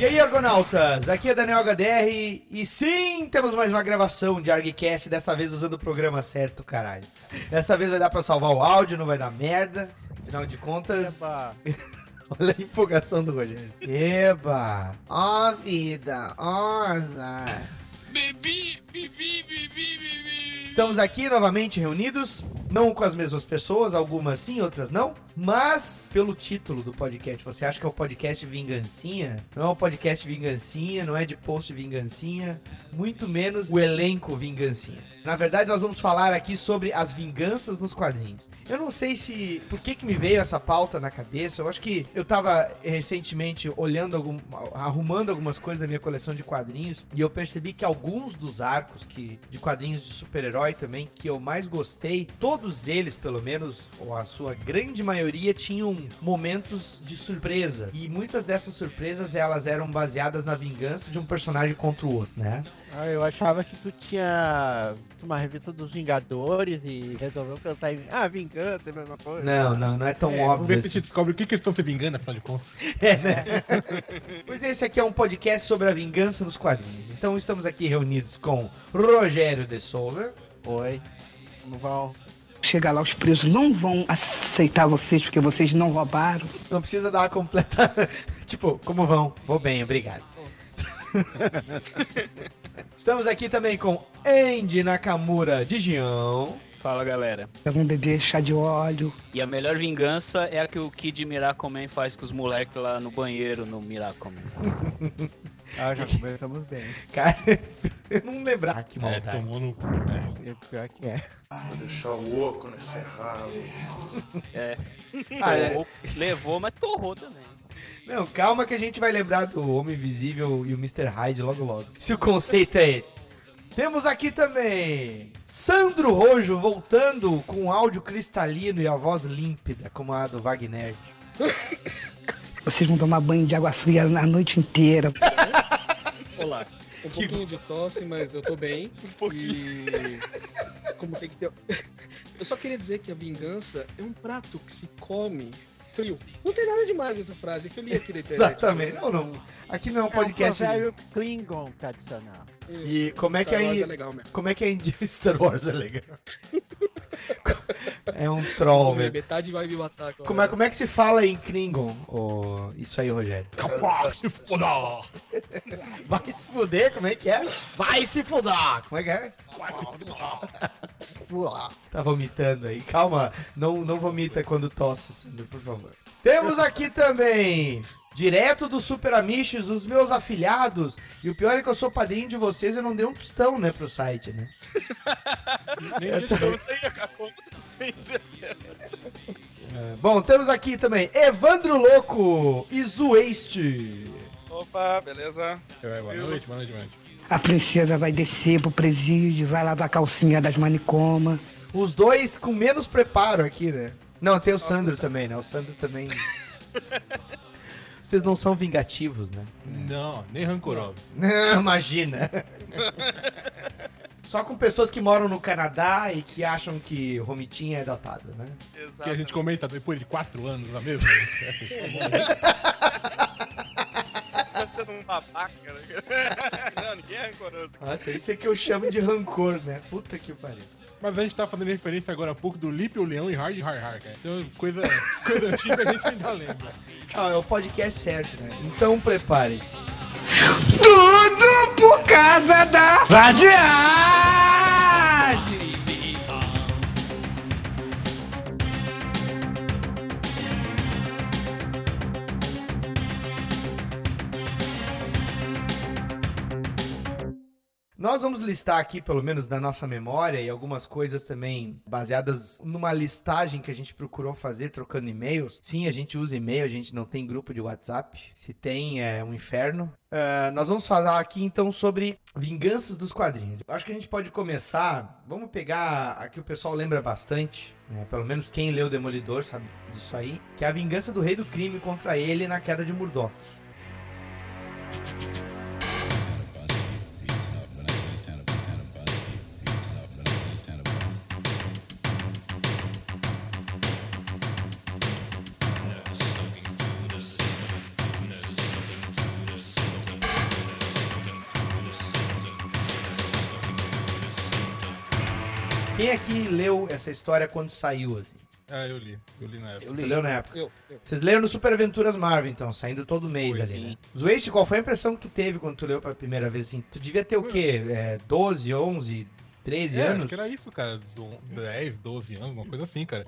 E aí, argonautas? Aqui é Daniel HDR e sim, temos mais uma gravação de ArgCast, dessa vez usando o programa certo, caralho. Dessa vez vai dar pra salvar o áudio, não vai dar merda. Afinal de contas... Eba. Olha a empolgação do Rogério. Eba! Ó vida, ó azar. Bebi, bebi, bebi, bebi. Estamos aqui novamente reunidos, não com as mesmas pessoas, algumas sim, outras não, mas pelo título do podcast. Você acha que é o podcast Vingancinha? Não é o podcast Vingancinha, não é de post Vingancinha, muito menos o elenco Vingancinha. Na verdade, nós vamos falar aqui sobre as vinganças nos quadrinhos. Eu não sei se. Por que, que me veio essa pauta na cabeça? Eu acho que eu tava eh, recentemente olhando, algum, arrumando algumas coisas da minha coleção de quadrinhos e eu percebi que alguns dos arcos que, de quadrinhos de super-herói também que eu mais gostei, todos eles, pelo menos, ou a sua grande maioria, tinham momentos de surpresa. E muitas dessas surpresas elas eram baseadas na vingança de um personagem contra o outro, né? Ah, eu achava que tu tinha uma revista dos Vingadores e resolveu pensar em. Ah, vingança, é a mesma coisa. Não, não, não é tão É, vamos óbvio. ver se a assim. gente descobre o que, que eles estão se vingando, afinal de contas. É, né? pois esse aqui é um podcast sobre a vingança nos quadrinhos. Então estamos aqui reunidos com Rogério de Souza. Oi. Como vão? Chegar lá, os presos não vão aceitar vocês porque vocês não roubaram. Não precisa dar uma completa. tipo, como vão? Vou bem, obrigado. Estamos aqui também com Andy Nakamura de Gião. Fala galera. Vão beber chá de óleo. E a melhor vingança é a que o Kid Miracle faz com os moleques lá no banheiro no Miracle Man. Ah, já começamos bem. Cara, eu não lembrar que É, maldade. tomou no. É. E pior que é. É. Ah, é. Levou, mas torrou também. Não, calma que a gente vai lembrar do Homem Invisível e o Mr. Hyde logo logo. Se o conceito é esse. Temos aqui também Sandro Rojo voltando com áudio cristalino e a voz límpida, como a do Wagner. Vocês vão tomar banho de água fria a noite inteira. Olá. Um pouquinho de tosse, mas eu tô bem. Um pouquinho. E... Como tem que ter. Eu só queria dizer que a vingança é um prato que se come frio. Não tem nada demais essa frase, é que eu li aqui na internet. Exatamente. Não, não. Aqui não é um É um podcast. provérbio Klingon tradicional. Isso. E como é que é, é legal mesmo. como é que é Star Wars é legal? É um troll mesmo. Metade vai me matar agora. Como é, como é que se fala em Klingon? ô, isso aí, Rogério. Capaz, se foda! Vai se fuder, como é que é? Vai se fuder! Como é que é? Vai se foda! Tá vomitando aí. Calma, não, não vomita quando tosse, Sandro, por favor. Temos aqui também, direto do Super Amiches, os meus afilhados. E o pior é que eu sou padrinho de vocês, eu não dei um tostão, né, pro site, né? É, Bom, temos aqui também Evandro Louco e Zueste. Opa, beleza? Boa noite, boa noite, boa noite. A princesa vai descer pro presídio, vai lavar a calcinha das manicomas. Os dois com menos preparo aqui, né? Não, tem o Sandro também, né? O Sandro também. Vocês não são vingativos, né? Não, nem rancorosos. Não, imagina. Só com pessoas que moram no Canadá e que acham que Romitinha é datado, né? Que a gente comenta depois de quatro anos na mesma. Tá sendo um babaca, né? Não, ninguém é rancoroso. Nossa, isso é que eu chamo de rancor, né? Puta que pariu. Mas a gente tá fazendo referência agora há pouco do Lip, o Leão e Hard Hard Hard, cara. Então, coisa, coisa antiga a gente ainda lembra. Ah, é o podcast certo, né? Então prepare-se. Tudo por causa da vadiagem! Nós vamos listar aqui, pelo menos na nossa memória, e algumas coisas também baseadas numa listagem que a gente procurou fazer trocando e-mails. Sim, a gente usa e-mail, a gente não tem grupo de WhatsApp. Se tem, é um inferno. Ah, nós vamos falar aqui então sobre vinganças dos quadrinhos. Acho que a gente pode começar. Vamos pegar a que o pessoal lembra bastante. né? Pelo menos quem leu Demolidor sabe disso aí. Que é a vingança do rei do crime contra ele na queda de Murdoch. Quem aqui leu essa história quando saiu, assim? Ah, eu li. Eu li na época. Eu Tu li. leu na época? Eu, eu. Vocês leram no Super Aventuras Marvel, então, saindo todo mês Foi, ali, sim. né? Zwist, qual foi a impressão que tu teve quando tu leu pela primeira vez, assim? Tu devia ter o quê? É, 12, 11, 13 É, anos? acho que era isso, cara. do- 10, 12 anos, uma coisa assim, cara.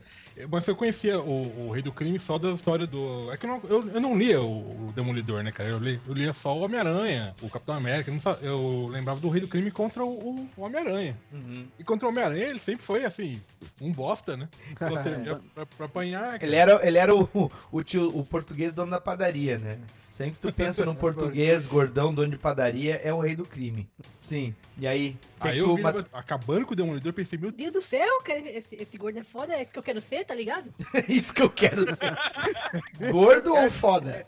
Mas eu conhecia o, o Rei do Crime só da história do. É que eu não, eu, eu não lia o, o Demolidor, né, cara? Eu, li, eu lia só o Homem-Aranha, o Capitão América. Eu, eu lembrava do Rei do Crime contra o, o Homem-Aranha. Uhum. E contra o Homem-Aranha ele sempre foi, assim, um bosta, né? Só servia pra, pra apanhar. cara. Ele era, ele era o, o, tio, o português dono da padaria, né? Sempre que tu pensa num português gordão dono de padaria, é o rei do crime. Sim. E aí? que Aí que eu tu vi mat- acabando com o Demolidor, eu pensei, meu Meu Deus do céu, cara, esse, esse gordo é foda, é isso que eu quero ser, tá ligado? Isso que eu quero ser. Gordo ou foda?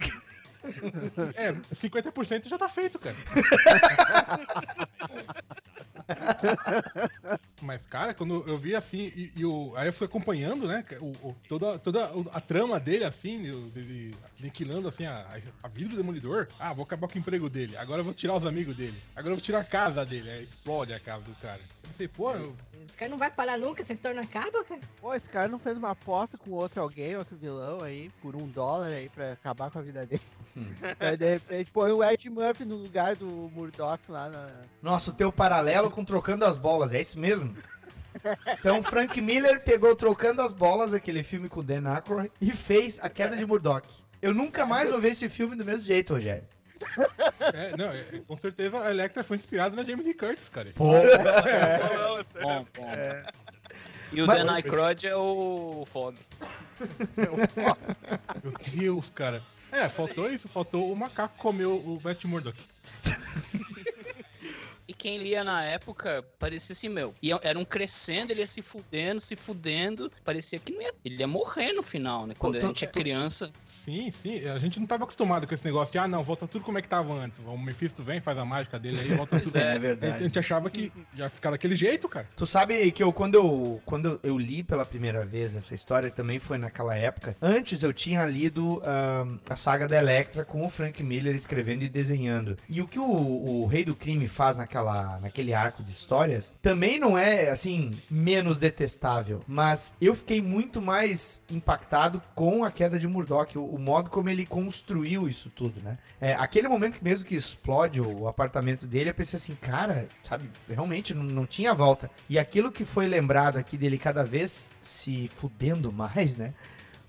É, 50% já tá feito, cara. Mas, cara, quando eu vi assim, e, e o, aí eu fui acompanhando, né? O, o- toda, toda a trama dele, assim, dele aniquilando assim, a, a vida do demolidor. Ah, vou acabar com o emprego dele. Agora eu vou tirar os amigos dele. Agora eu vou tirar a casa dele. Aí explode a casa do cara. Eu pensei, pô, Esse cara não vai parar nunca, essa história não acaba, cara. Pô, esse cara não fez uma aposta com outro alguém, outro vilão aí, por um dólar aí pra acabar com a vida dele. aí de repente põe o Ed Murphy no lugar do Murdoch lá na. Nossa, o teu paralelo com trocando as bolas, é isso mesmo? Então, Frank Miller pegou Trocando as Bolas, aquele filme com Dan Aykroyd, e fez A Queda de Murdoch. Eu nunca mais vou ver esse filme do mesmo jeito, Rogério. É, não, é, com certeza a Electra foi inspirada na Jamie Lee Curtis, cara. Pô, não, é sério. Bom, bom. E o Mas- Dan Aykroyd é o Fog. Meu Deus, cara. É, faltou isso, faltou o macaco comer o o Matt Murdock. E quem lia na época parecia assim, meu. Ia, era um crescendo, ele ia se fudendo, se fudendo. Parecia que não ia, ele ia morrer no final, né? Quando Pô, a gente é criança. Sim, sim. A gente não tava acostumado com esse negócio de, ah, não, volta tudo como é que tava antes. O Mephisto vem, faz a mágica dele aí, volta Pois tudo. é, é A verdade. gente achava que ia ficar daquele jeito, cara. Tu sabe que eu quando eu quando eu li pela primeira vez essa história também foi naquela época. Antes eu tinha lido ahn, a saga da Electra com o Frank Miller escrevendo e desenhando. E o que o, o Rei do Crime faz naquela naquele arco de histórias também não é assim menos detestável, mas eu fiquei muito mais impactado com a queda de Murdoch, o, o modo como ele construiu isso tudo, né? É, aquele momento que mesmo que explode o apartamento dele, eu pensei assim, cara, sabe, realmente não, não tinha volta. E aquilo que foi lembrado aqui dele cada vez se fudendo mais, né?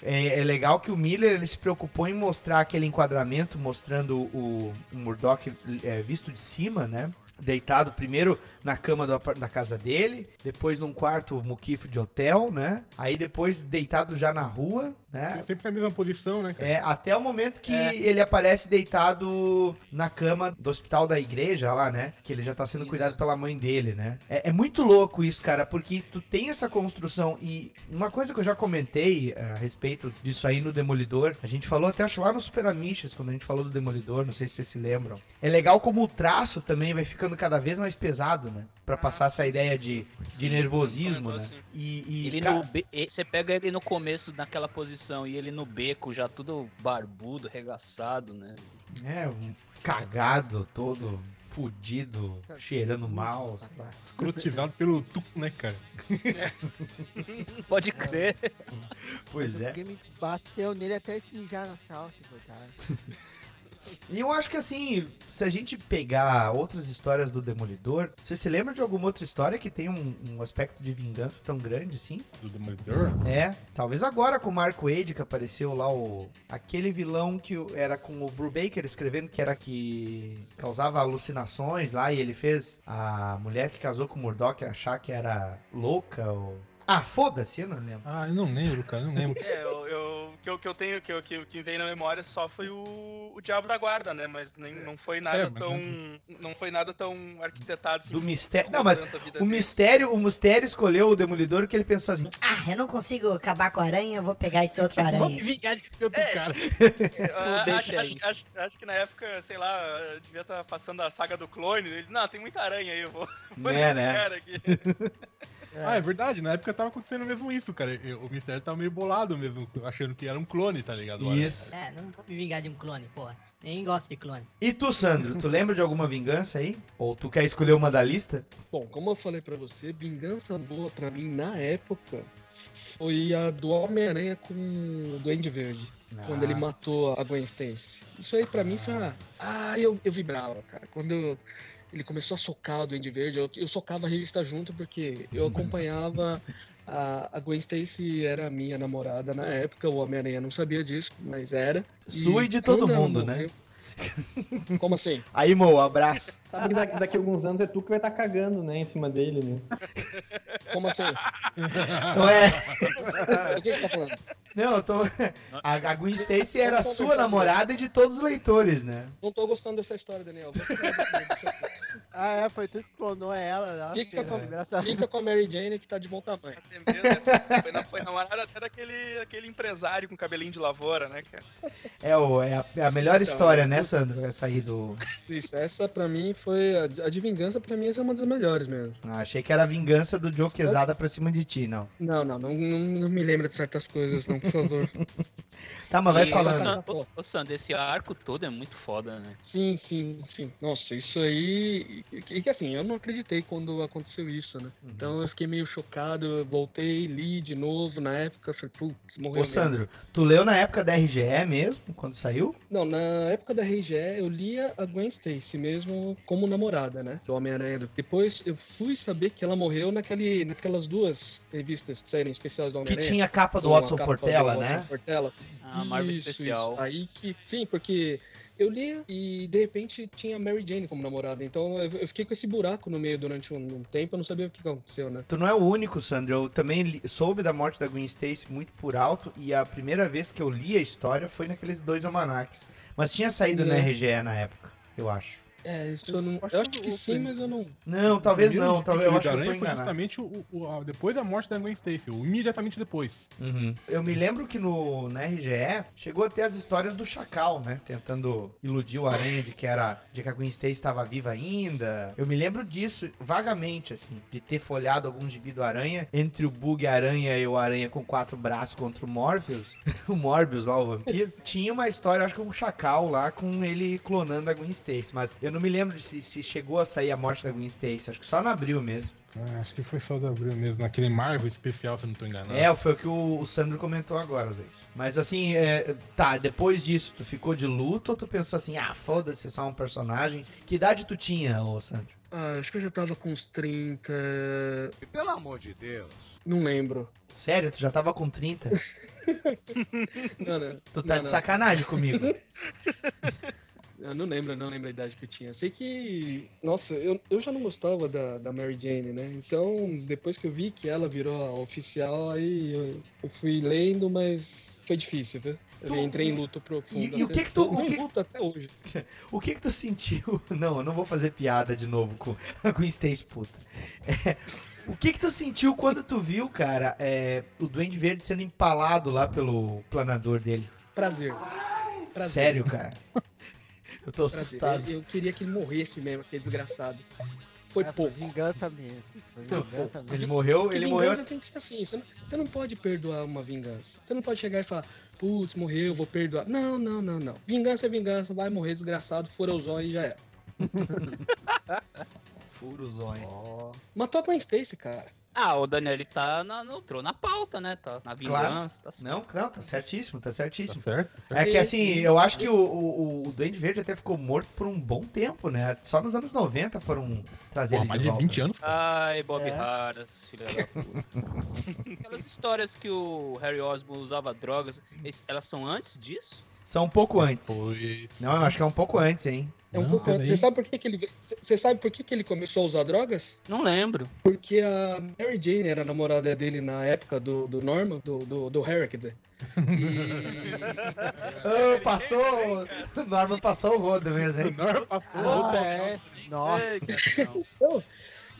É, é legal que o Miller ele se preocupou em mostrar aquele enquadramento, mostrando o, o Murdoch é, visto de cima, né? Deitado primeiro na cama do da casa dele, depois num quarto muquifo de hotel, né? Aí depois deitado já na rua, né? Sempre na mesma posição, né, cara? É, até o momento que É. ele aparece deitado na cama do hospital da igreja lá, né? Que ele já tá sendo Isso. cuidado pela mãe dele, né? É, é muito louco isso, cara, porque tu tem essa construção e uma coisa que eu já comentei eh, a respeito disso aí no Demolidor, a gente falou até acho lá no Super Amishes, quando a gente falou do Demolidor, não sei se vocês se lembram. É legal como o traço também vai ficando cada vez mais pesado, né? Pra passar essa ideia de, de nervosismo, né? Comentou assim. E, e, Ele ca- no e- Você pega ele no começo naquela posição e ele no beco, já tudo barbudo, regaçado, né? É, um cagado todo, fudido, cheirando mal. Escrotizado pelo tuco, né, cara? Pode crer. Pois é. Alguém me bateu nele até se mijar nas calças, coitado. E eu acho que assim, se a gente pegar outras histórias do Demolidor, você se lembra de alguma outra história que tem um, um aspecto de vingança tão grande assim? Do Demolidor. É, talvez agora com o Mark Wade que apareceu lá o aquele vilão que era com o Brubaker escrevendo que era que causava alucinações lá e ele fez a mulher que casou com o Murdoch achar que era louca ou Ah, foda-se, eu não lembro. Ah, eu não lembro, cara, eu não lembro. É, eu, eu, que eu, que eu tenho, que, eu, que, que veio na memória só foi o, o Diabo da Guarda, né? Mas nem, não foi nada É, mas tão. Não foi nada tão arquitetado assim. Do mistério. Não, mas o deles. mistério, o mistério escolheu o Demolidor porque ele pensou assim: Ah, eu não consigo acabar com a aranha, eu vou pegar esse outro Vou me aranha. vingar Esse outro É. cara. Deixa acho, acho, acho, acho que na época, sei lá, devia estar passando a saga do clone. Eles, não, tem muita aranha aí, eu vou. vou É, nesse né? cara aqui. Ah, é verdade, na época tava acontecendo mesmo isso, cara. Eu- O mistério tava meio bolado mesmo, achando que era um clone, tá ligado? Isso. É, não vou me vingar de um clone, porra. Nem gosto de clone. E tu, Sandro, tu lembra de alguma vingança aí? Ou tu quer escolher uma da lista? Bom, como eu falei pra você, vingança boa pra mim na época foi a do Homem-Aranha com o Duende Verde. Quando ele Ah. matou a Gwen Stacy. Isso aí pra mim foi uma... Ah, eu, eu vibrava, cara. Quando eu- ele começou a socar o Duende Verde, eu, eu socava a revista junto porque eu acompanhava... A, a Gwen Stacy era a minha namorada na época, o Homem-Aranha não sabia disso, mas era. Sua e de todo mundo, né? Como assim? Aí, Mo, abraço. Sabe que daqui, daqui a alguns anos é tu que vai estar cagando, né, em cima dele, né? Como assim? Não é? O que você tá falando? Não, eu tô. A, a Gwen Stacy era sua namorada e de todos os leitores, né? Não tô gostando dessa história, Daniel. Vou Ah, é, foi tu que clonou ela. Nossa, Fica com, fica com a Mary Jane que tá de bom tamanho. Foi, na- foi namorada até daquele, aquele empresário com cabelinho de lavoura, né, cara? É, o, é, a, é a melhor Então, história, né, Sandro? Essa aí do. Isso, essa pra mim foi. A de, a de vingança pra mim essa é uma das melhores mesmo. Ah, achei que era a vingança do Joe Quesada pra cima de ti, não. Não, não, não, não, não me lembra de certas coisas, não, por favor. Tá, mas vai E, falando. Ô, Sandro, esse arco todo é muito foda, né? Sim, sim, sim. Nossa, isso aí. E que, que, assim, eu não acreditei quando aconteceu isso, né? Uhum. Então eu fiquei meio chocado, eu voltei, li de novo na época, falei, putz, morreu. Ô, mesmo. Sandro, tu leu na época da RGE mesmo, quando saiu? Não, na época da RGE eu lia a Gwen Stacy mesmo como namorada, né? Do Homem-Aranha. Depois eu fui saber que ela morreu naquele, naquelas duas revistas que saíram especiais do Que Homem-Aranha. tinha a capa do Watson capa do Portela, Watson né? Portela. A Marvel Isso, Especial. isso. Aí que. Sim, porque eu lia e de repente tinha a Mary Jane como namorada. Então eu, fiquei com esse buraco no meio durante um, tempo, eu não sabia o que aconteceu, né? Tu não é o único, Sandro. Eu também soube da morte da Gwen Stacy muito por alto e a primeira vez que eu li a história foi naqueles dois almanacs. Mas tinha saído na Né. RGE na época, eu acho. É, isso eu não. Eu acho que sim, mas eu não. Não, talvez não. Talvez eu acho que eu foi justamente o, o- a- depois da morte da Gwen Stacy, ou imediatamente depois. Uhum. Eu me lembro que no, na RGE chegou a ter as histórias do Chacal, né? Tentando iludir o Aranha de que era de que a Gwen Stacy estava viva ainda. Eu me lembro disso vagamente, assim, de ter folhado algum gibi do Aranha entre o Bug Aranha e o Aranha com quatro braços contra o Morpheus, o Morbius lá, o vampiro. Tinha uma história, acho que um Chacal lá com ele clonando a Gwen Stacy, mas eu não me lembro se, se chegou a sair a morte da Gwen Stacy. Acho que só no abril mesmo. Ah, acho que foi só da Abril mesmo, naquele Marvel especial, se eu não tô enganado. É, foi o que o, o Sandro comentou agora, Luiz. Mas assim, é, tá, depois disso, tu ficou de luto ou tu pensou assim, ah, foda-se, é só um personagem? Que idade tu tinha, ô Sandro? Ah, acho que eu já tava com uns 30. Pelo amor de Deus. Não lembro. Sério, tu já tava com 30? Não, não. Tu tá não, de não. sacanagem comigo. Eu não lembro, eu não lembro a idade que eu tinha. Sei que. Nossa, eu, eu já não gostava da, da Mary Jane, né? Então, depois que eu vi que ela virou a oficial, aí eu, eu fui lendo, mas foi difícil, viu? Eu Tu- entrei em luto profundo. E- e o que que tu- tô o que- luto até hoje. O que que tu sentiu? Não, eu não vou fazer piada de novo com Gwen Stacy puta. É, o que que tu sentiu quando tu viu, cara, é, o Duende Verde sendo empalado lá pelo planador dele? Prazer. Prazer. Sério, cara? Eu tô assustado. Eu, eu queria que ele morresse mesmo, aquele desgraçado. Foi É, pouco. vingança mesmo. Foi vingança mesmo. Ele morreu, Porque ele vingança morreu tem que ser assim. Você não, você não pode perdoar uma vingança. Você não pode chegar e falar, putz, morreu, vou perdoar. Não, não, não, não. Vingança é vingança, vai morrer desgraçado, fura o zóio e já é. Furo zóio. Ó, Matou a Gwen Stacy, cara. Ah, o Daniel ele tá na, no, entrou na pauta, né? Tá na Claro. vingança, tá certo. Não, não, tá certíssimo, tá Tá certíssimo. certo? Tá certo. É que assim, eu acho que o, o, o Duende Verde até ficou morto por um bom tempo, né? Só nos anos 90 foram trazer Porra, ele mais de de volta. 20 anos. Ai, Bob É. Harris, filha da puta. Aquelas histórias que o Harry Osborn usava drogas, elas são antes disso? São um pouco antes. Pois. Não, eu acho que é um pouco antes, hein? É um Não, pouco. peraí. Você sabe por que, que ele. Você sabe por que, que ele começou a usar drogas? Não lembro. Porque a Mary Jane era a namorada dele na época do, do Norman, do, do, do Harry, quer dizer. Ah, passou. O Norman passou o rodo mesmo, hein? Não, passou. Ah, outro- é. Nossa. Cara,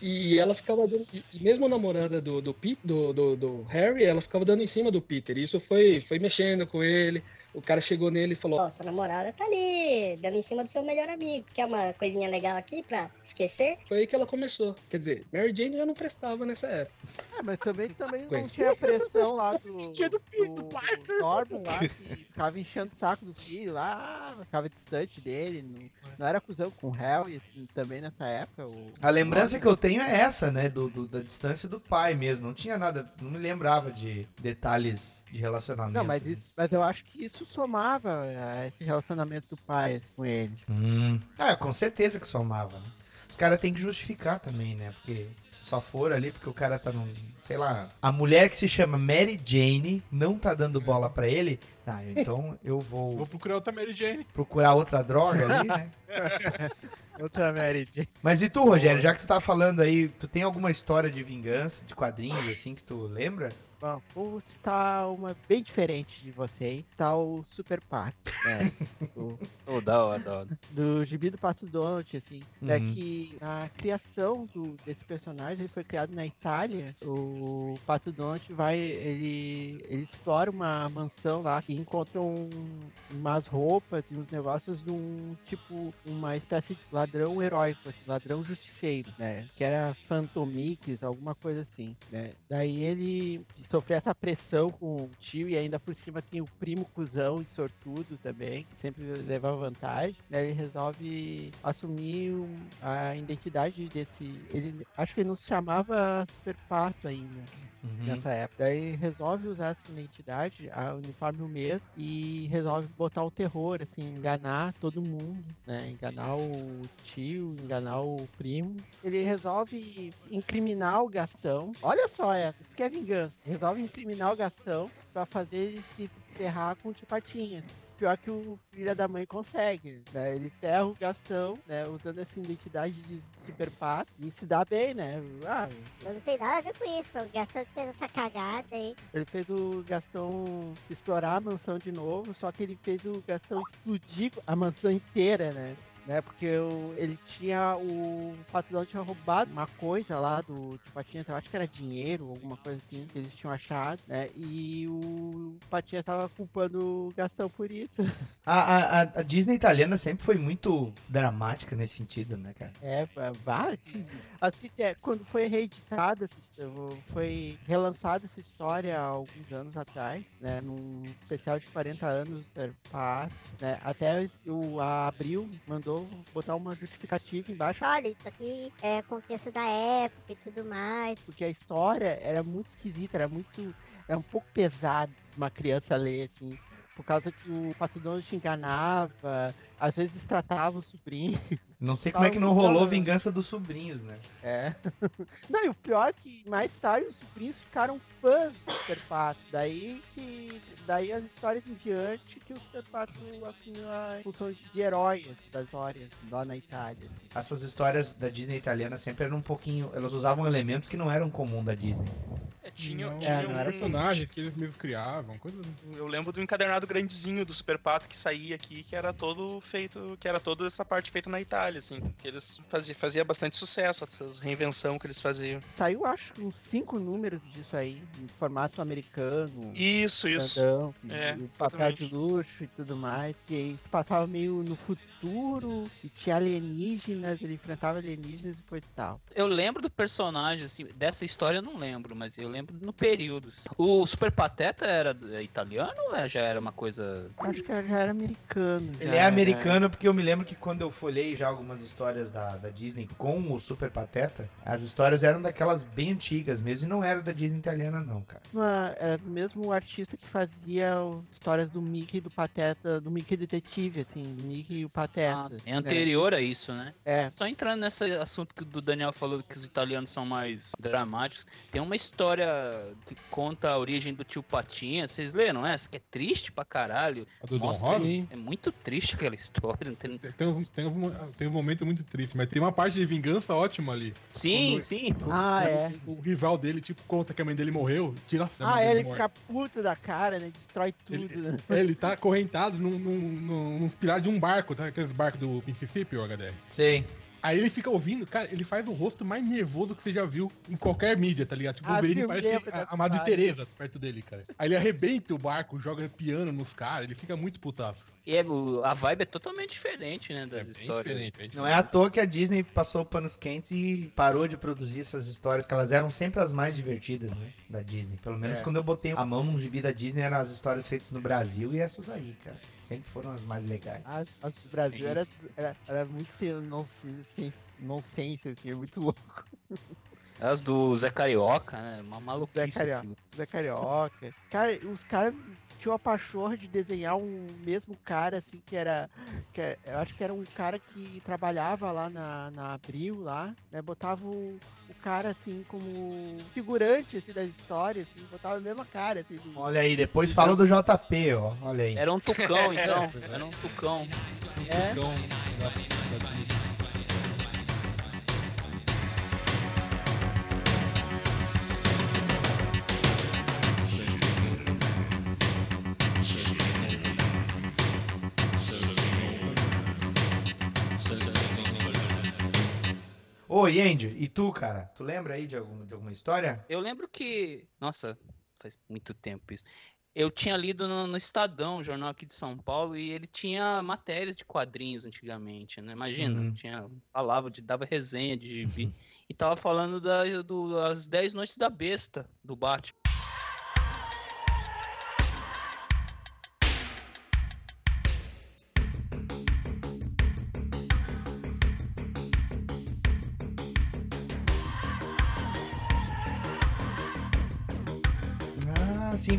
E ela ficava dando. E e mesmo a namorada do, do, Pete, do, do, do Harry, ela ficava dando em cima do Peter. E isso foi, foi mexendo com ele. O cara chegou nele e falou: Ó, sua namorada tá ali, dando em cima do seu melhor amigo. Quer uma coisinha legal aqui pra esquecer? Foi aí que ela começou. Quer dizer, Mary Jane já não prestava nessa época. É, mas também, também não tinha a pressão lá do, Tinha do Peter do Parker. Norman lá, que ficava enchendo o saco do filho lá, ficava distante dele, não, não era acusão com o Harry também nessa época. O, A lembrança que eu tenho é essa, né? Do, do- da distância do pai mesmo. Não tinha nada, não me lembrava de detalhes de relacionamento. Não, mas, isso- mas eu acho que isso somava a esse relacionamento do pai com ele. Hum. Ah, com certeza que somava, né? Os caras têm que justificar também, né? Porque se só for ali porque o cara tá num. Sei lá. A mulher que se chama Mary Jane não tá dando bola pra ele. Ah, então eu vou Vou procurar outra Mary Jane. procurar outra droga ali, né? Outra Mary Jane. Mas e tu, Rogério, já que tu tá falando aí, tu tem alguma história de vingança, de quadrinhos, assim, que tu lembra? Bom, vou citar uma bem diferente de vocês, tá o Super Pato, né? o, da hora, da hora. do gibi do Pato Donald, assim, é Uhum. que a criação do, desse personagem ele foi criado na Itália. O Pato Donald vai, ele, ele explora uma mansão lá e encontra um, umas roupas e uns negócios de um tipo, uma espécie de ladrão heróico, assim, ladrão justiceiro, né? Que era Phantomix, alguma coisa assim, né? Daí ele sofreu essa pressão com o tio e ainda por cima tem o primo cuzão e sortudo também, que sempre leva vantagem. Né? Ele resolve assumir um- a identidade desse. Ele acho que ele não se chamava Super Pato ainda Uhum. nessa época. Daí resolve usar essa identidade, a uniforme mesmo, e resolve botar o terror, assim, enganar todo mundo, né? Enganar o tio, enganar o primo. Ele resolve incriminar o Gastão. Olha só, é, isso que é vingança. Resolve incriminar o Gastão pra fazer ele se ferrar com o tio Patinhas. Pior que o filho da mãe consegue, né? Ele ferra o Gastão, né? Usando essa identidade de super pato e se dá bem, né? Ah, Mas não tem nada a ver com isso, o Gastão fez essa cagada aí. ele fez o Gastão explorar a mansão de novo, só que ele fez o Gastão explodir a mansão inteira, né? Né, porque o- ele tinha o patrão tinha roubado uma coisa lá do de Patinhas, eu acho que era dinheiro, alguma coisa assim, que eles tinham achado, né? E o Patinhas tava culpando o Gastão por isso. A, a, a- Disney italiana sempre foi muito dramática nesse sentido, né, cara? É, vai. Assim, é, quando foi reeditada, essa- foi relançada essa história há alguns anos atrás, né? Num especial de 40 anos Pato, né? Até o a Abril mandou botar uma justificativa embaixo, Olha, isso aqui é contexto da época e tudo mais. porque a história era muito esquisita, era muito. Era um pouco pesado uma criança ler, assim. Por causa que o Donald te enganava, às vezes tratava o sobrinho. Não sei como é que não rolou vingança dos sobrinhos, né? É. Não, e o pior é que mais tarde os sobrinhos ficaram fãs do Super Pato. Daí que. Daí as histórias em diante que o Super Pato assumiu a função de, herói das histórias lá na Itália. Essas histórias da Disney italiana sempre eram um pouquinho. Elas usavam elementos que não eram comum da Disney. É, tinha, Não, tinha um personagem que eles mesmos criavam, coisa assim. Eu lembro do encadernado grandezinho do Super Pato que saía aqui, que era todo feito, que era toda essa parte feita na Itália, assim, que eles faziam fazia bastante sucesso, essas reinvenção que eles faziam. Saiu, acho, uns cinco números disso aí, em formato americano. Isso, isso. grandão, É, e papel de luxo e tudo mais. E aí passava meio no futuro, e tinha alienígenas, ele enfrentava alienígenas e foi tal. Eu lembro do personagem, assim, dessa história eu não lembro, mas eu lembro no período. O Super Pateta era é, italiano ou é- já era uma coisa. Acho que já era americano. Ele já é era- americano porque eu me lembro que quando eu folhei já algumas histórias da, da Disney com o Super Pateta, as histórias eram daquelas bem antigas mesmo e não era da Disney italiana, não, cara. Uma- era do mesmo artista que fazia histórias do Mickey e do Pateta, do Mickey Detetive, assim, do Mickey e o Pateta. É anterior a isso, né? É. Só entrando nesse assunto que o Daniel falou que os italianos são mais dramáticos, tem uma história que conta a origem do tio Patinha. Vocês leram essa? Que é triste pra caralho. A do Mostra- Rosa? É muito triste aquela história. Não tem... Tem um, tem, um, tem um momento muito triste, mas tem uma parte de vingança ótima ali. Sim, Quando- sim. Ah, quando é. O, o rival dele, tipo, conta que a mãe dele morreu, tira a Ah, é, ele morre. fica puto da cara, né? Destrói tudo, né? É, Ele tá acorrentado num, num, num, nos pilares de um barco, tá? Barcos do Mississippi, o HDR. Sei. Aí ele fica ouvindo, cara, ele faz o rosto mais nervoso que você já viu em qualquer mídia, tá ligado? Tipo, o Ah, Wolverine sim, eu parece lembro a, a Madre. Teresa perto dele, cara. Aí ele arrebenta o barco, joga piano nos caras, ele fica muito putaço. E é, o- a vibe é totalmente diferente, né, das bem histórias. diferente, bem Não é à toa que a Disney passou panos quentes e parou de produzir essas histórias, que elas eram sempre as mais divertidas, né? Da Disney. Pelo menos É. quando eu botei a mão num gibi da Disney, eram as histórias feitas no Brasil e essas aí, cara. Sempre foram as mais legais. As, as do Brasil É era, era, era muito sem, não, nonsense, assim, é muito louco. As do Zé Carioca, né? Uma maluquice. Zé Carioca. aquilo. Zé Carioca. Cara, os caras tinham a pachorra de desenhar um mesmo cara, assim, que era. Que é- eu acho que era um cara que trabalhava lá na, na Abril, lá, né? Botava o, o cara, assim, como figurante, assim, das histórias, assim, botava a mesma cara, assim. do- Olha aí, depois fala do JP, ó. Olha aí. Era um tucão, então. Era um tucão. É, Então, da- da- Ô, Andy, e tu, cara? Tu lembra aí de alguma, de alguma história? Eu lembro que. Nossa, faz muito tempo isso. Eu tinha lido no, no Estadão, um jornal aqui de São Paulo, e ele tinha matérias de quadrinhos antigamente, né? Imagina, Uhum. tinha falava de dava resenha de gibi e tava falando da, do, das 10 noites da besta do Batman.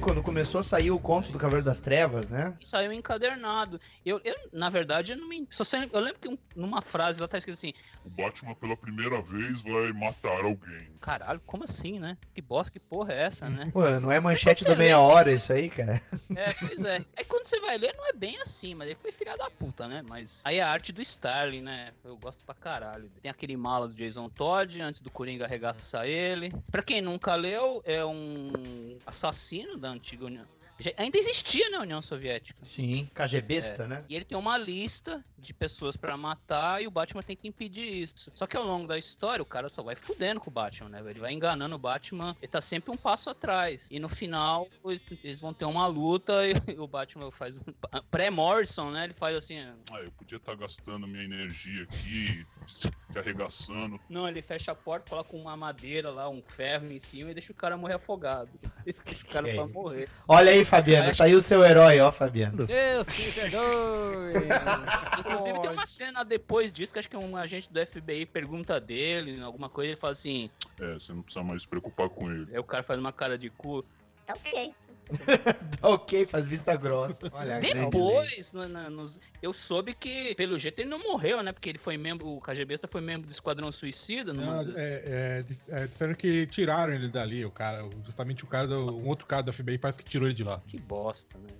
Quando começou a sair o conto do Cavaleiro das Trevas, né? E saiu encadernado. Eu, eu na verdade, eu não me. Só sei, eu lembro que um- numa frase lá tá escrito assim: O Batman pela primeira vez vai matar alguém. caralho, como assim, né? Que bosta, que porra é essa, né? Pô, não é manchete Você do meia hora isso aí, cara? É, pois é. Aí quando você vai ler, não é bem assim, mas aí foi filha da puta, né? Mas aí a arte do Starling, né? Eu gosto pra caralho. Tem aquele mala do Jason Todd, antes do Coringa arregaçar ele. Pra quem nunca leu, é um assassino da antiga União. Já- ainda existia na União Soviética. Sim, KGBista, É. né? E ele tem uma lista de pessoas pra matar e o Batman tem que impedir isso. Só que ao longo da história, o cara só vai fudendo com o Batman, né? Ele vai enganando o Batman, ele tá sempre um passo atrás. E no final, eles, eles vão ter uma luta e o Batman faz um pré-Morrison, né? Ele faz assim, Ah, eu podia estar gastando minha energia aqui, te arregaçando. não, ele fecha a porta, coloca uma madeira lá, um ferro em cima e deixa o cara morrer afogado. Deixa o cara Que pra isso. morrer. Olha aí, Fabiano, tá aí o seu herói, ó, Fabiano. Deus que perdoe! Inclusive tem uma cena depois disso que acho que um agente do FBI pergunta dele, alguma coisa, ele fala assim, É, você não precisa mais se preocupar com ele. aí o cara faz uma cara de cu. Tá ok. Tá ok, faz vista grossa. Olha. Depois, no- nos- eu soube que, pelo jeito, ele não morreu, né? Porque ele foi membro, o KGBista foi membro do Esquadrão Suicida. Não, das- é, é, é, disseram que tiraram ele dali, o cara, justamente o cara, do, um outro cara da FBI parece que tirou ele de lá. Que bosta, né?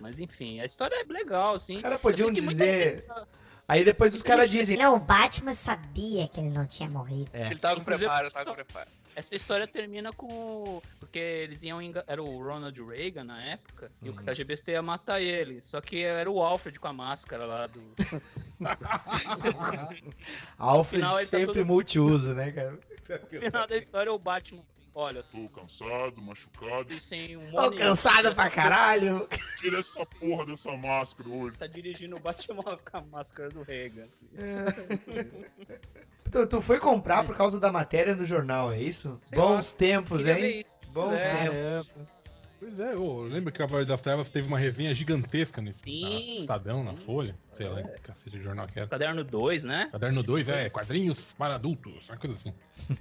Mas enfim, a história é legal, assim. Os caras podiam dizer- gente- Aí depois os caras dizem. Não, o Batman sabia que ele não tinha morrido. É. Ele tava com preparo, tava com preparo. Essa história termina com. Porque eles iam. enga- Era o Ronald Reagan na época. E o Uhum. KGBista ia matar ele. Só que era o Alfred com a máscara lá do. Alfred final, tá sempre todo- multiuso, né, cara? No final da história, o Batman. Olha, Tô cansado, machucado. e sem um Tô cansado pra caralho. Tira essa porra dessa máscara hoje. Tá dirigindo o Batman com a máscara do Reagan. Assim. Tu, tu foi comprar por causa da matéria no jornal, é isso? Sei Bons lá, tempos, hein? Bons É. tempos. Pois é, eu lembro que o Cavaleiro das Trevas teve uma resenha gigantesca nesse Sim. na Estadão, na Folha, sei lá, que cacete de jornal que era. Caderno 2, né? Caderno 2, é, quadrinhos para adultos, uma coisa assim,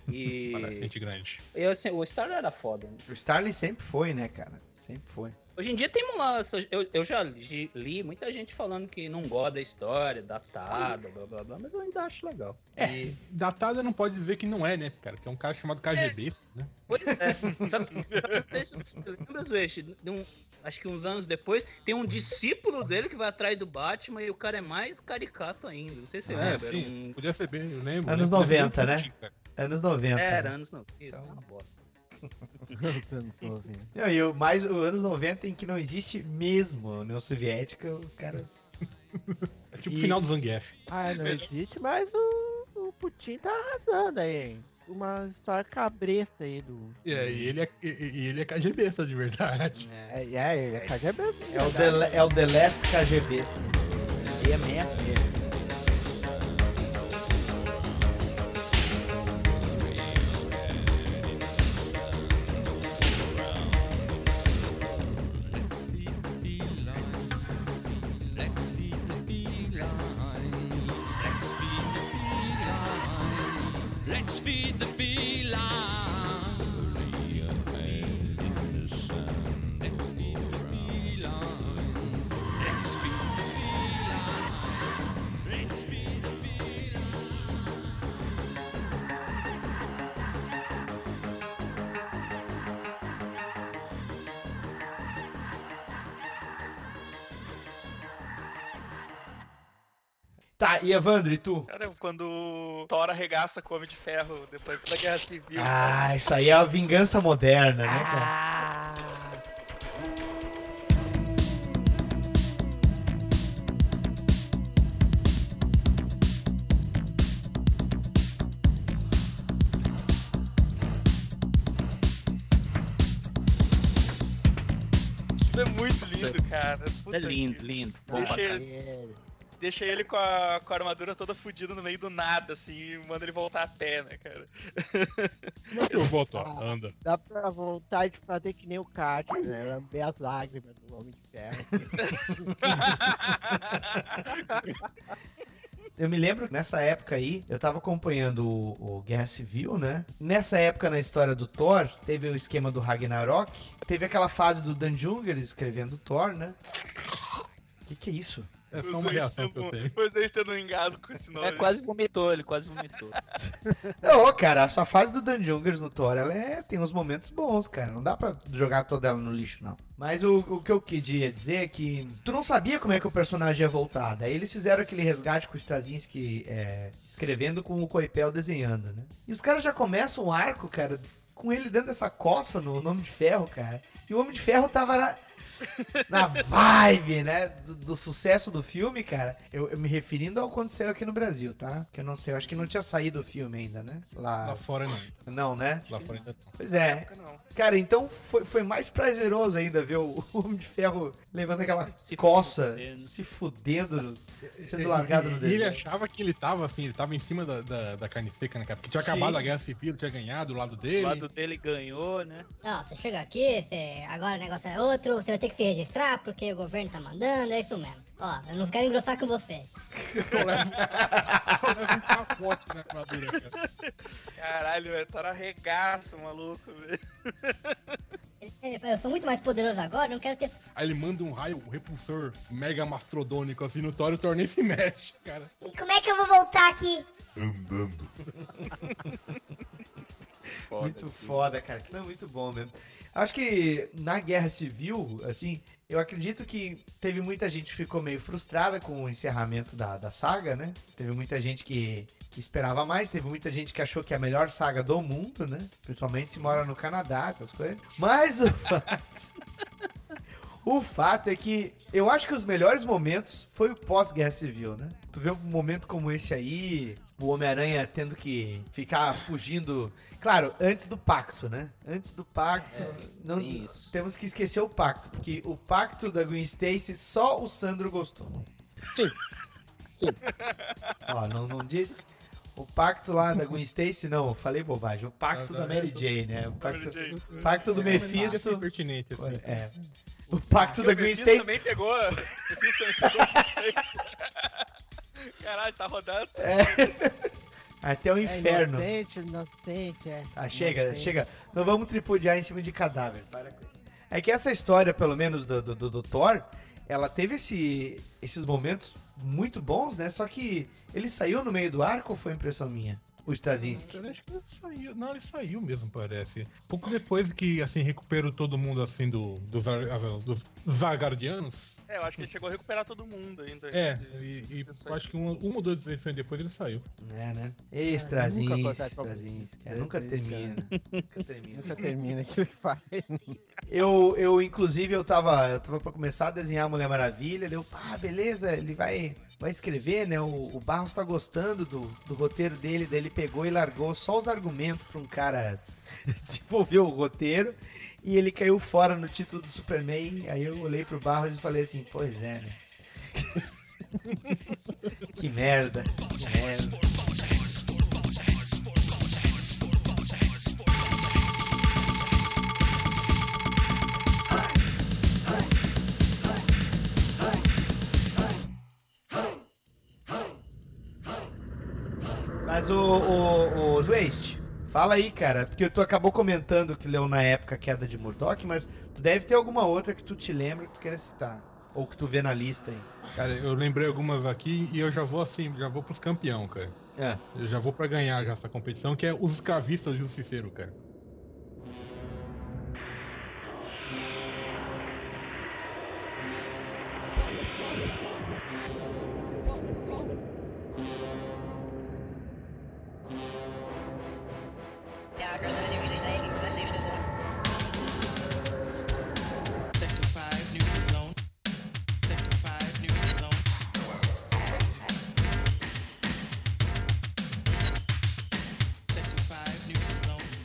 E. para gente grande. Eu, assim, o Star era foda. né? O Starling sempre foi, né, cara? Sempre foi. Hoje em dia tem uma. Eu, eu já li, li muita gente falando que não gosta da história, datada, blá blá blá, mas eu ainda acho legal. É, datada não pode dizer que não é, né, cara? Que é um cara chamado KGB, né? Pois é. Sabe, não sei se você lembra, Zueste, um- acho que uns anos depois, tem um discípulo dele que vai atrás do Batman e o cara é mais caricato ainda. Não sei se você É, lembra. sim, um- podia ser bem, eu lembro. Anos né? Podia ser 90, bem né? Cara. Anos 90. Era né? anos 90. Isso, é uma bosta. Anos 90. Não, e o mais os anos 90 em que não existe mesmo a União Soviética, os caras. É tipo o E- final do Zangief. Ah, não existe mais o, o Putin tá arrasando aí, hein? Uma história cabresta aí do. É, e ele é, e, ele é KGBista de verdade. É, é ele é KGB. É o, The, é o The Last KGB. Meia, meia, meia. Evandro, e tu? Cara, quando Thor arregaça com o Homem de Ferro depois da Guerra Civil. Ah, isso aí é a vingança moderna, né, cara? Isso é muito lindo, cara. É Puta lindo, que- lindo. Bom Deixa deixa ele com, a, com a armadura toda fudida no meio do nada, assim, e manda ele voltar a pé, né, cara? Como é que eu volto? ó? Anda. Dá pra vontade de fazer que nem o Carter, né? Lamber as lágrimas do Homem de Ferro. Eu me lembro que nessa época aí, eu tava acompanhando o, o Guerra Civil, né? Nessa época na história do Thor, teve o esquema do Ragnarok, teve aquela fase do Dan Jungers escrevendo Thor, né? Que que é isso? É Os dois tendo- Os dois tendo um engasgo com esse nome. É, quase vomitou, ele quase vomitou. Não, cara, essa fase do Dan Jungers no Thor, ela é, tem uns momentos bons, cara. Não dá pra jogar toda ela no lixo, não. Mas o, o que eu queria dizer é que tu não sabia como é que o personagem ia voltar. Daí eles fizeram aquele resgate com o Straczynski é, escrevendo com o Coipel desenhando, né? E os caras já começam o arco, cara, com ele dando essa coça no Homem de Ferro, cara. E o Homem de Ferro tava na, vibe, né? Do, do sucesso do filme, cara. Eu, eu me referindo ao que aconteceu aqui no Brasil, tá? Que eu não sei, eu acho que não tinha saído o filme ainda, né? Lá, Lá fora não. não, né? Lá fora ainda não. Pois é. Cara, então foi, foi mais prazeroso ainda ver o Homem de Ferro levando aquela coça, se fudendo, sendo largado no E ele achava que ele tava assim, ele tava em cima da, da, da carne seca, né, cara? Porque tinha Sim. acabado a guerra civil, tinha ganhado o lado dele. O lado dele ganhou, né? Não, você chega aqui, você... agora o negócio é outro, você vai ter que se registrar porque o governo tá mandando, é isso mesmo. Ó, eu não quero engrossar com você. Um na armadura, cara. Caralho, velho, Thor arregaça, maluco, velho. Ele fala, Eu sou muito mais poderoso agora, não quero ter. Aí ele manda um raio, um repulsor mega mastrodônico assim no Thor e o Thor nem se mexe, cara. E como é que eu vou voltar aqui? Andando. Muito foda, cara. Que não é muito bom mesmo. Acho que na Guerra Civil, assim, eu acredito que teve muita gente que ficou meio frustrada com o encerramento da, da saga, né? Teve muita gente que, que esperava mais, teve muita gente que achou que é a melhor saga do mundo, né? Principalmente se mora no Canadá, essas coisas. Mas o fato. O fato é que eu acho que os melhores momentos foi o pós-guerra civil, né? Tu vê um momento como esse aí, o Homem-Aranha tendo que ficar fugindo. Claro, antes do pacto, né? Antes do pacto. não, isso. temos que esquecer o pacto, porque o pacto da Gwen Stacy só o Sandro gostou. Sim. Sim. Ó, não, não disse. O pacto lá da Gwen Stacy, não, eu falei bobagem. O pacto Ah, da. Mary Jane, né? O pacto, Mary Jane. o pacto do É, Mephisto. é pertinente, assim. É. O pacto da O Gwen Mephisto Stacy. também pegou. o Mephisto também pegou. Caralho, tá rodando. É. Até o inferno. É inocente, inocente, é. Ah, chega, Inocente. chega. Não vamos tripudiar em cima de cadáver. Para com isso. É que essa história, pelo menos do, do, do- do Thor, ela teve esse, esses momentos muito bons, né? Só que ele saiu no meio do arco ou foi impressão minha? O Straczynski. Eu acho que ele saiu. Não, ele saiu mesmo, parece. Pouco depois que, assim, recuperou todo mundo, assim, do, dos, ah, dos Vargardianos. É, eu acho que ele chegou a recuperar todo mundo ainda. É, de- e, e acho que uma, uma ou duas edições depois ele saiu. É, né? nunca Straczynski, acontece com- Straczynski. É, nunca termina. Nunca termina. Nunca termina que ele faz. Eu, eu, inclusive, eu tava, eu tava pra começar a desenhar a Mulher Maravilha. Deu, ah, beleza, ele vai, vai escrever, né? O, o Barros tá gostando do, do roteiro dele. Daí ele pegou e largou só os argumentos pra um cara desenvolver o roteiro. E ele caiu fora no título do Superman. Aí eu olhei pro Barros e falei assim: Pois é, né? que merda, que merda. Mas o, o, o Zwaste, fala aí, cara, porque tu acabou comentando que leu na época a queda de Murdoch, mas tu deve ter alguma outra que tu te lembra que tu queira citar. Ou que tu vê na lista aí. Cara, eu lembrei algumas aqui e eu já vou assim, já vou pros campeão, cara. É. Eu já vou pra ganhar já essa competição, que é os escravistas do Justiceiro, cara.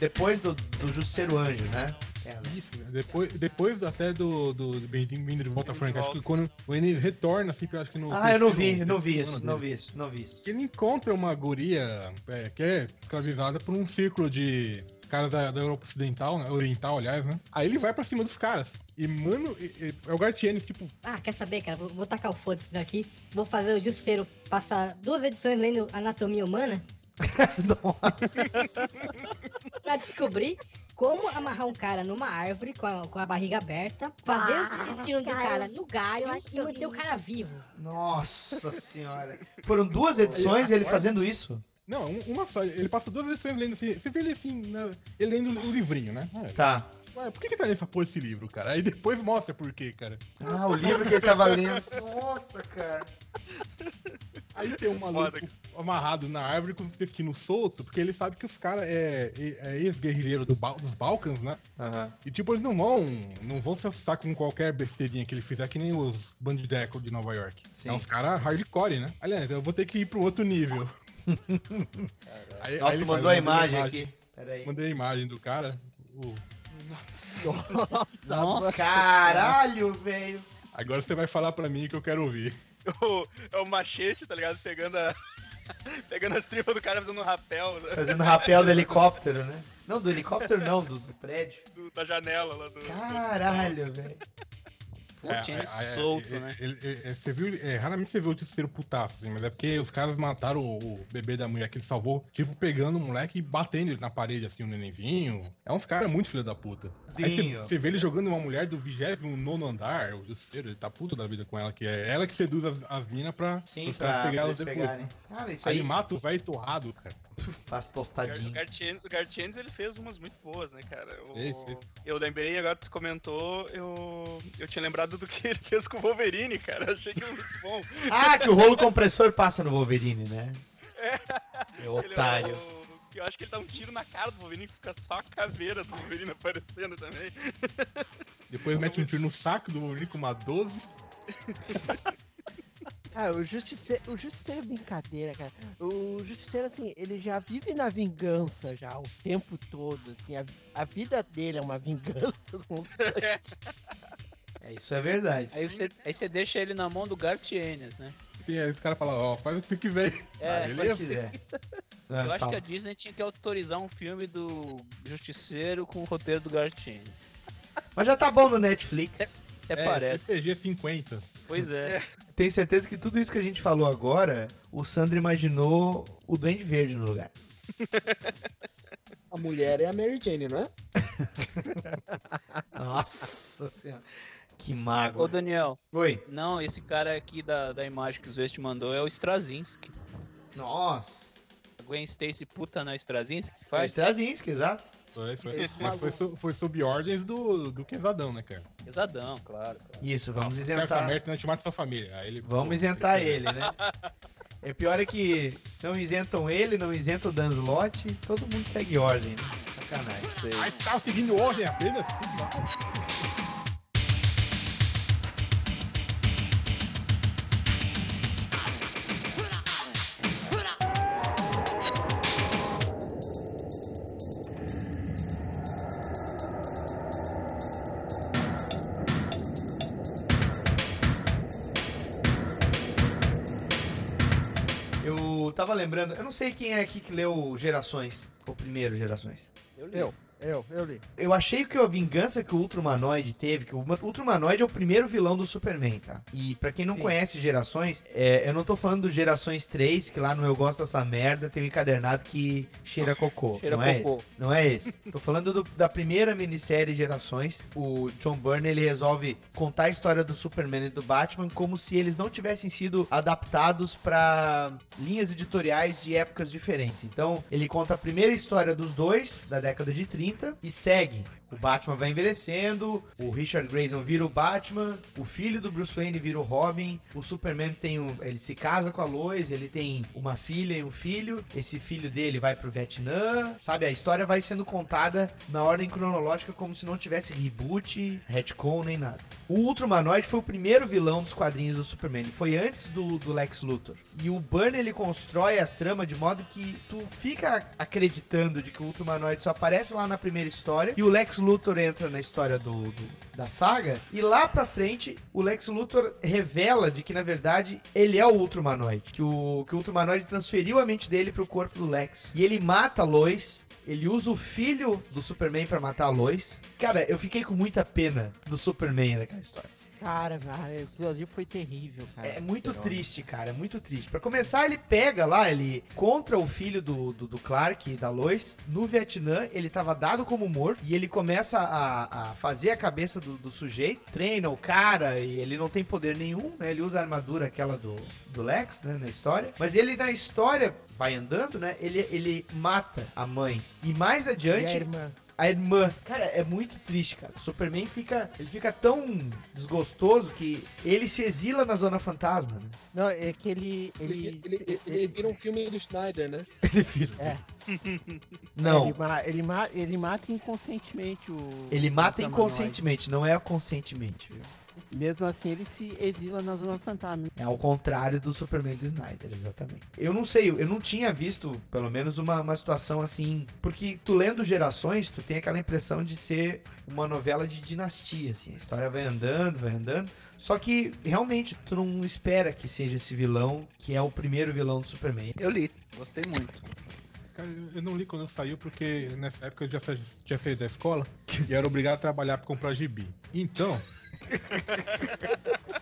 Depois do, do Justiceiro Anjo, né? Isso, né? depois, depois até do, do Bem-vindo Bem de Volta Frank, acho que quando o Ennis retorna, assim, que eu acho que no. Ah, eu não vi, eu não vi isso, não vi isso, não vi isso. Ele encontra uma guria é, que é escravizada por um círculo de caras da, da Europa Ocidental, né? Oriental, aliás, né? Aí ele vai pra cima dos caras. E, mano, é o Gartienes, tipo, Ah, quer saber, cara? Vou, vou tacar o foda-se daqui. Vou fazer o Justiceiro passar duas edições lendo Anatomia Humana. pra descobrir como amarrar um cara numa árvore com a, com a barriga aberta, fazer Ah, o destino do cara, cara no galho e manter o cara vivo. Nossa senhora. Foram duas edições ele fazendo isso? Não, um- uma só. Ele passa duas edições lendo assim. Você vê ele assim, ele lendo o livrinho, né? Tá. Ué, por que, que tá nessa porra esse livro, cara? Aí depois mostra por quê, cara. Ah, o livro que ele tava lendo. Nossa, cara. Aí tem um maluco amarrado na árvore com o intestino solto, porque ele sabe que os caras é, é- é ex-guerrilheiro do Bal- dos Balcãs, né? E tipo, eles não vão, não vão se assustar com qualquer besteirinha que ele fizer, que nem os bandidecos de Nova York. Sim. É uns caras hardcore, né? Aliás, eu vou ter que ir pro outro nível. Aí- Nossa, aí faz- mandou a mandei imagem aqui. Pera aí. Mandei a imagem do cara. o- Nossa, caralho, velho. Agora você vai falar pra mim que eu quero ouvir. O- é o machete, tá ligado? Pegando a. Pegando as tripas do cara fazendo um rapel. né? Fazendo rapel do helicóptero, né? Não, do helicóptero não, do, do prédio. Do- da janela lá do. Caralho, velho. Putinha É, é, solto, é, né? ele- ele- é, você viu, raramente você vê o terceiro putaço, assim, mas é porque os caras mataram o, o bebê da mulher que ele salvou, tipo, pegando o moleque e batendo ele na parede, assim, o nenenzinho. É uns caras muito filho da puta. Aí você, Sim, ó. você vê ele jogando uma mulher do 29 andar, o terceiro, ele tá puto da vida com ela, que é ela que seduz as, as minas pra Sim, os caras pegar elas depois. pegarem. né? Cara, isso aí, aí- mata o velho torrado, cara. Tostadinho. Gartienes, o Gartienes, ele fez umas muito boas, né, cara? Fez. Eu lembrei, agora tu comentou, eu, eu tinha lembrado do que ele fez com o Wolverine, cara. Eu achei que muito bom. Ah, que o rolo compressor passa no Wolverine, né? É Ele é otário. o- Eu acho que ele dá um tiro na cara do Wolverine que fica só a caveira do Wolverine aparecendo também. Depois mete um tiro no saco do Wolverine com uma 12. Ah, o Justiceiro, o Justiceiro é brincadeira, cara. O Justiceiro, assim, ele já vive na vingança já o tempo todo, assim. A, a vida dele é uma vingança. É, isso é verdade. Aí você, aí você deixa ele na mão do Gartienes, né? Sim, aí os caras falam, ó, faz o que você quiser. É, Ah, beleza? Eu acho fala. que a Disney tinha que autorizar um filme do Justiceiro com o roteiro do Gartienes. Mas já tá bom no Netflix. Até parece. CG 50. Pois é. Tenho certeza que tudo isso que a gente falou agora, o Sandro imaginou o Duende Verde no lugar. A mulher é a Mary Jane, não é? Nossa senhora. Que mago. Ô, Daniel. Oi. Não, esse cara aqui da, da imagem que o Zeste mandou é o Straczynski. Nossa. A Gwen Stacy puta na Straczynski? Foi Faz? Straczynski, exato. Foi, foi, mas foi, foi sob ordens do, do Quesadão, né, cara? Pesadão, claro. claro. Isso, vamos Nossa, Essa isentar. merda, senão te mata sua família. Aí ele, Vamos pô, isentar ele, né? É pior é que não isentam ele, não isentam o Dan Slott, todo mundo segue ordem, né? Sacanagem. Mas tava seguindo ordem apenas? filho lembrando, eu não sei quem é aqui que leu Gerações, o primeiro Gerações. Eu, eu, eu li. Eu achei que a vingança que o Ultramanoid teve, que o Ultramanoid é o primeiro vilão do Superman, tá? E pra quem não Sim. conhece Gerações, é, eu não tô falando do Gerações 3, que lá no Eu Gosto Dessa Merda tem um encadernado que cheira cocô. Cheira não é cocô. esse? Não é esse. Tô falando do- da primeira minissérie Gerações. O John Byrne, ele resolve contar a história do Superman e do Batman como se eles não tivessem sido adaptados pra linhas editoriais de épocas diferentes. Então, ele conta a primeira história dos dois, da década de 30, e segue. O Batman vai envelhecendo, o Richard Grayson vira o Batman, o filho do Bruce Wayne vira o Robin, o Superman tem um, ele se casa com a Lois, ele tem uma filha e um filho, esse filho dele vai pro Vietnã, sabe? A história vai sendo contada na ordem cronológica como se não tivesse reboot, retcon nem nada. O Ultramanoid foi o primeiro vilão dos quadrinhos do Superman, ele foi antes do, do Lex Luthor. E o Byrne ele constrói a trama de modo que tu fica acreditando de que o Ultramanoid só aparece lá na primeira história e o Lex Luthor entra na história do, do- da saga e lá pra frente o Lex Luthor revela de que na verdade ele é o Ultramanoid, que o que o Ultramanoid transferiu a mente dele pro corpo do Lex. E ele mata a Lois ele usa o filho do Superman pra matar a Lois. Cara, eu fiquei com muita pena do Superman naquela história. Cara, ah, aquilo ali foi terrível, cara. É muito triste, cara. É muito triste. Pra começar, ele pega lá, ele contra o filho do, do, do Clark e da Lois. No Vietnã, ele tava dado como morto. E ele começa a, a fazer a cabeça do, do sujeito. Treina o cara e ele não tem poder nenhum, né? Ele usa a armadura aquela do, do Lex, né? Na história. Mas ele, na história, vai andando, né? Ele, ele mata a mãe. E mais E a adiante, irmã. A irmã. Cara, é muito triste, cara. O Superman fica, ele fica tão desgostoso que ele se exila na Zona Fantasma, né? Não, é que ele. Ele, Ele, ele, ele, ele vira um filme do Schneider, né? Ele vira. É. Não, Ele, ma- ele, ma- ele mata inconscientemente o. ele mata inconscientemente, não é conscientemente, viu? Mesmo assim, ele se exila na Zona Fantasma. É ao contrário do Superman do Snyder, exatamente. Eu não sei, eu não tinha visto, pelo menos, uma, uma situação assim. Porque tu lendo Gerações, tu tem aquela impressão de ser uma novela de dinastia, assim. A história vai andando, vai andando. Só que, realmente, tu não espera que seja esse vilão, que é o primeiro vilão do Superman. Eu li, gostei muito. Cara, eu- não li quando saiu porque nessa época eu já tinha saído da escola e era obrigado a trabalhar pra comprar gibi. Então,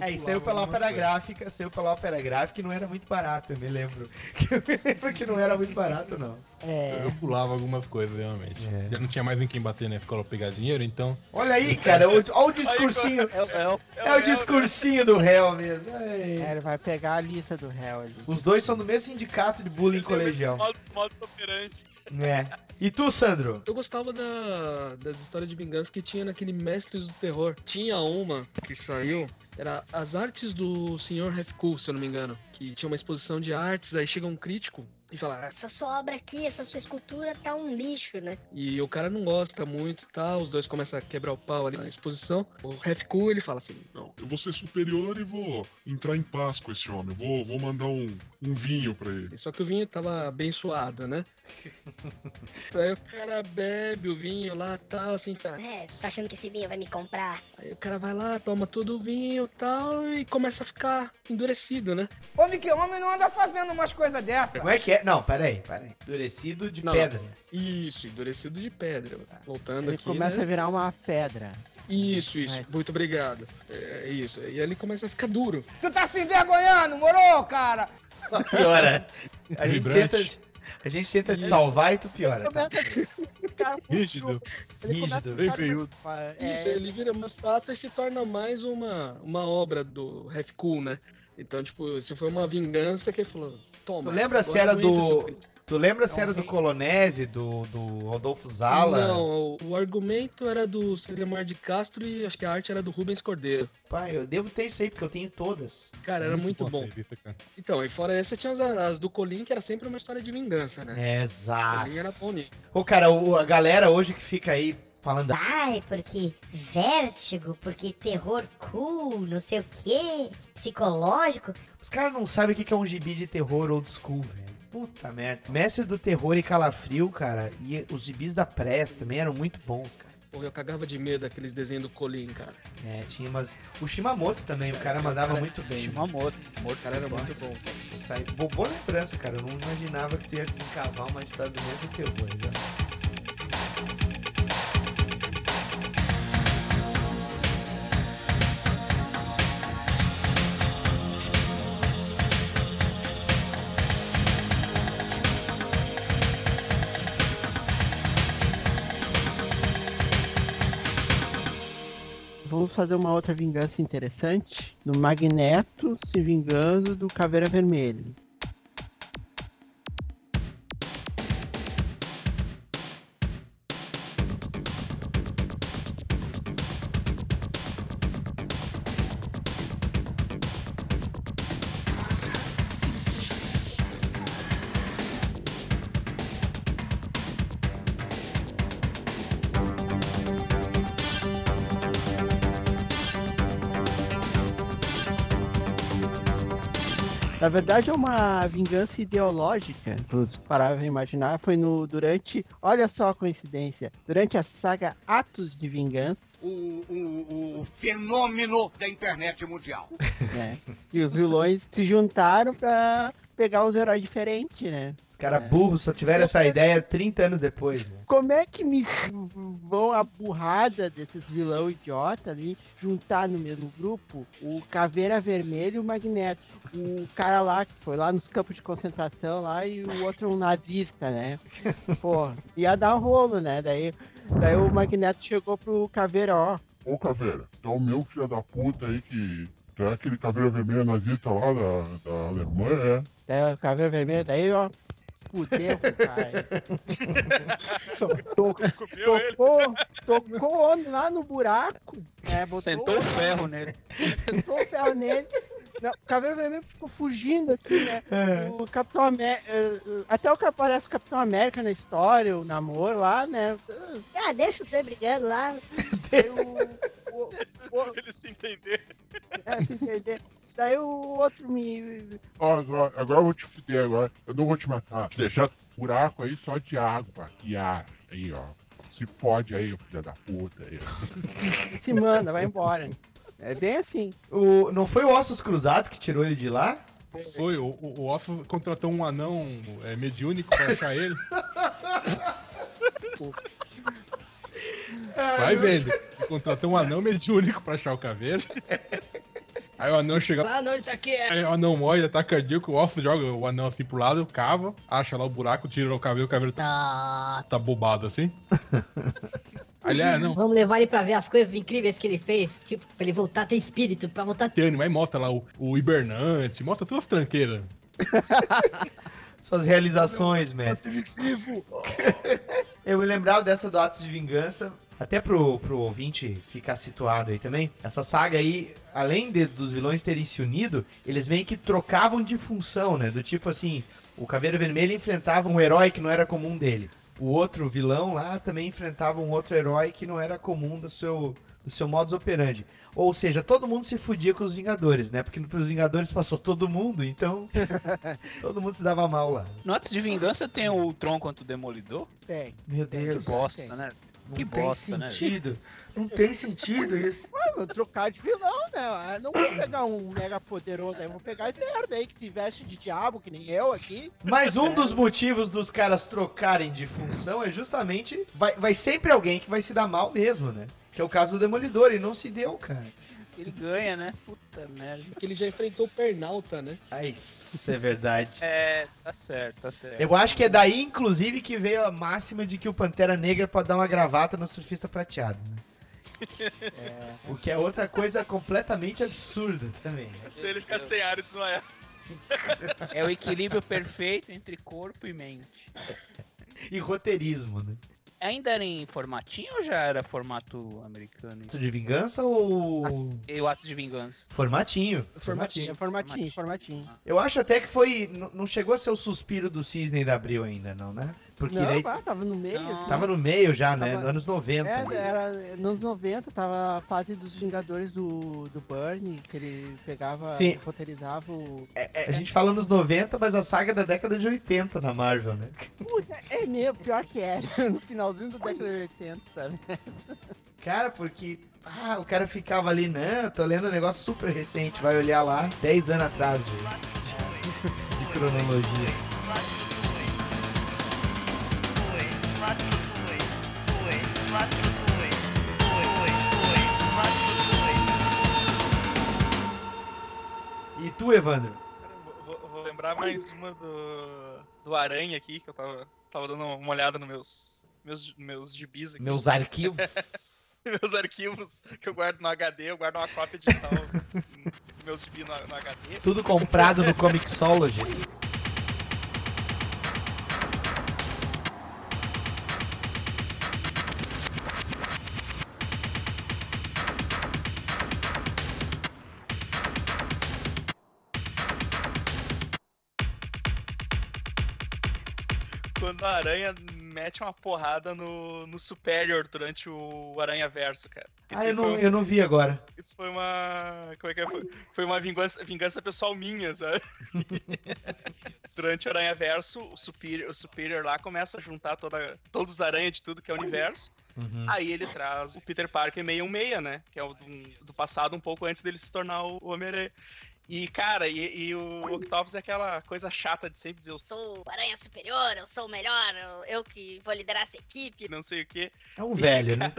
É, e saiu pela ópera gráfica, saiu pela ópera gráfica e não era muito barato, eu me lembro. Eu me lembro que não era muito barato, não. É. eu pulava algumas coisas, realmente. É. Já não tinha mais em quem bater na escola pra pegar dinheiro, então. Olha aí, cara, olha o discursinho. É, o- é, o- É o discursinho do réu mesmo. É, ele vai pegar a lista do réu ali. Os dois são do mesmo sindicato de bullying colegial. Modo, modo operante. É. E tu, Sandro? Eu gostava da- das histórias de vingança que tinha naquele Mestres do Terror. Tinha uma que saiu, era as artes do Sr. Hefcool, se eu não me engano. Que tinha uma exposição de artes, aí chega um crítico e fala, "Ah, Essa sua obra aqui, essa sua escultura tá um lixo, né? E o cara não gosta muito e tal, os dois começam a quebrar o pau ali na exposição. O Hefcool, ele fala assim, Não, eu vou ser superior e vou entrar em paz com esse homem. Vou, vou mandar um, um vinho pra ele. só que o vinho tava abençoado, né? aí o cara bebe o vinho lá e tal, assim, fala, É, tá achando que esse vinho vai me comprar? Aí o cara vai lá, toma todo o vinho e tal, e começa a ficar endurecido, né? Homem que homem não anda fazendo umas coisas dessas. Como é que é? Não, peraí, peraí. Endurecido de Não, pedra. Isso, endurecido de pedra. Voltando Ele aqui, começa né? a virar uma pedra. Isso, isso. Vai. Muito obrigado. É isso. E ele começa a ficar duro. Tu tá se envergonhando, moro, cara? Só piora. A gente Vibrante. tenta, a gente tenta te Isso. salvar e tu piora. Tá? Rígido. Rígido. Bem feiudo. É, Isso, ele vira uma estátua e se torna mais uma, uma obra do Half Cool, né? Então, tipo, se foi uma vingança que ele falou, toma. Tu lembra se era do. Tu lembra se era do Colonese, do, do Rodolfo Zala? Não, o, o argumento era do Celemar de Castro e acho que a arte era do Rubens Cordeiro. Pai, eu devo ter isso aí, porque eu tenho todas. Cara, era muito essa bom. Então, e fora essa tinha as, as do Colin, que era sempre uma história de vingança, né? Exato. Colin era bom nisso. Ô, cara, o- a galera hoje que fica aí falando. Ai, porque vértigo, porque terror cool, não sei o quê, psicológico. Os caras não sabem o que que é um gibi de terror old school, velho. Puta merda. Mestre do Terror e Calafrio, cara, e os gibis da Press também eram muito bons, cara. Porra, eu cagava de medo daqueles desenhos do Colin, cara. É, tinha umas. O Shimamoto também, o cara mandava Cara, muito bem. Shimamoto. Esse cara era muito bom, cara. Sai... Bo- Boa lembrança, cara. Eu não imaginava que tu ia desencavar uma história do mesmo terror. Já. Vamos fazer uma outra vingança interessante. Do Magneto se vingando do Caveira Vermelha. Na verdade é uma vingança ideológica, pra imaginar, foi no durante, olha só a coincidência, durante a saga Atos de Vingança, O, o, o fenômeno da internet mundial. né, que os vilões se juntaram pra pegar os heróis diferentes, né. Os caras burros só tiveram essa ideia 30 anos depois. Né? Como é que me vão a burrada desses vilão idiota ali juntar no mesmo grupo o Caveira Vermelha e o Magneto? O cara lá que foi lá nos campos de concentração lá e o outro um nazista, né? Pô, ia dar um rolo, né? Daí, daí o Magneto chegou pro Caveira, ó. Ô, Caveira, tá o meu filho da puta aí que. Tu é aquele caveira vermelha nazista lá da, da Alemanha, é? Daí o Caveira Vermelha, daí, ó. Fudeu, cara. tocou, tocou lá no buraco. né, botou Sentou o o- ferro nele. Sentou o ferro nele. Não, o Caveira Vermelho ficou fugindo, assim, né? O Capitão América. Até o que aparece o Capitão América na história, o namoro lá, né? Ah, deixa os dois brigando lá. O. o, o Eles se entenderam. é, se entender. Daí o outro me. Ó, agora, agora eu vou te fuder agora. Eu não vou te matar. Deixar buraco aí só de água e ar. Aí, ó. Se pode aí, ô filho da puta. Aí, se manda, vai embora. É bem assim. O, não foi o Ossos Cruzados que tirou ele de lá? Foi, o, o, o Osso contratou um anão é, mediúnico pra achar ele. Vai vendo. Ele contratou um anão mediúnico pra achar o caveiro. Aí o anão chega Ah, não, ele tá quieto. Aí o anão morre, ataque cardíaco, o Osso joga o anão assim pro lado, cava, acha lá o buraco, tira o cabelo, o cabelo tá, tá bobado assim. Aliás, não, Vamos levar ele pra ver as coisas incríveis que ele fez. Tipo, pra ele voltar a ter espírito, pra voltar a ter. tem mas mostra lá o, o hibernante, mostra todas as tranqueiras. Suas realizações, mestre. Eu me lembrava dessa do Atos de Vingança, até pro, pro ouvinte ficar situado aí também. Essa saga aí, além de- dos vilões terem se unido, eles meio que trocavam de função, né? Do tipo assim, o Caveira Vermelha enfrentava um herói que não era comum dele. O outro vilão lá também enfrentava um outro herói que não era comum do seu, do seu modus operandi. Ou seja, todo mundo se fudia com os Vingadores, né? Porque pros Vingadores passou todo mundo, então todo mundo se dava mal lá. No Atos de Vingança tem o Tron contra o Demolidor? Tem. Meu Que Deus. bosta, tem. né? Não Que tem bosta, né? sentido. Não tem sentido isso. Ah, vou trocar de vilão, né? Eu não vou pegar um mega poderoso aí, vou pegar esse merda aí que se veste de diabo, que nem eu aqui. Mas um dos motivos dos caras trocarem de função é justamente. Vai, vai sempre alguém que vai se dar mal mesmo, né? Que é o caso do Demolidor, e não se deu, cara. Ele ganha, né? Puta merda. Porque ele já enfrentou o Pernalta, né? Ah, isso é verdade. É, tá certo, tá certo. Eu acho que é daí, inclusive, que veio a máxima de que o Pantera Negra pode dar uma gravata no surfista prateado, né? O que é outra coisa completamente absurda também. né? Ele fica sem ar e desmaiar. É o equilíbrio perfeito entre corpo e mente. E roteirismo, né? Ainda era em formatinho ou já era formato americano? Ato de vingança ou. E o Atos de Vingança? Formatinho. Formatinho, formatinho, formatinho. Eu acho até que foi. Não chegou a ser o suspiro do Cisne da Abril ainda, não, né? Porque Não, daí pá, tava no meio. tava no meio já, né? Tava- Anos 90. É, era nos 90, tava a fase dos Vingadores do, do Burnie, que ele pegava, Sim. roteirizava o. A gente fala nos 90, mas a saga é da década de 80 na Marvel, né? Puta, é mesmo, pior que era. No finalzinho da década de 80, sabe? Cara, porque. Ah, o cara ficava ali, não, tô lendo um negócio super recente, vai olhar lá, 10 anos atrás de, de, de cronologia. E tu, Evandro? Vou, vou lembrar mais uma do, do Aranha aqui, que eu tava, tava dando uma olhada nos meus, meus, meus gibis aqui. Meus arquivos. meus arquivos que eu guardo no HD, eu guardo uma cópia digital dos meus gibis no, no HD. Tudo comprado no Comixology. Quando a aranha mete uma porrada no, no Superior durante o Aranha Verso, cara. Isso Ah, eu não, um- eu não vi agora. Isso foi uma. Como é que é? Foi, foi uma vingança, vingança pessoal minha, sabe? Durante o Aranha Verso, o Superior, o Superior lá começa a juntar toda, todos os aranhas de tudo que é o universo. Uhum. Aí ele traz o Peter Parker 616, né? Que é o do, do passado, um pouco antes dele se tornar o Homem-Aranha. E, cara, e, e o Octopus é aquela coisa chata de sempre dizer eu sou o Aranha Superior, eu sou o melhor, eu, que vou liderar essa equipe. não sei o quê. É um velho, né?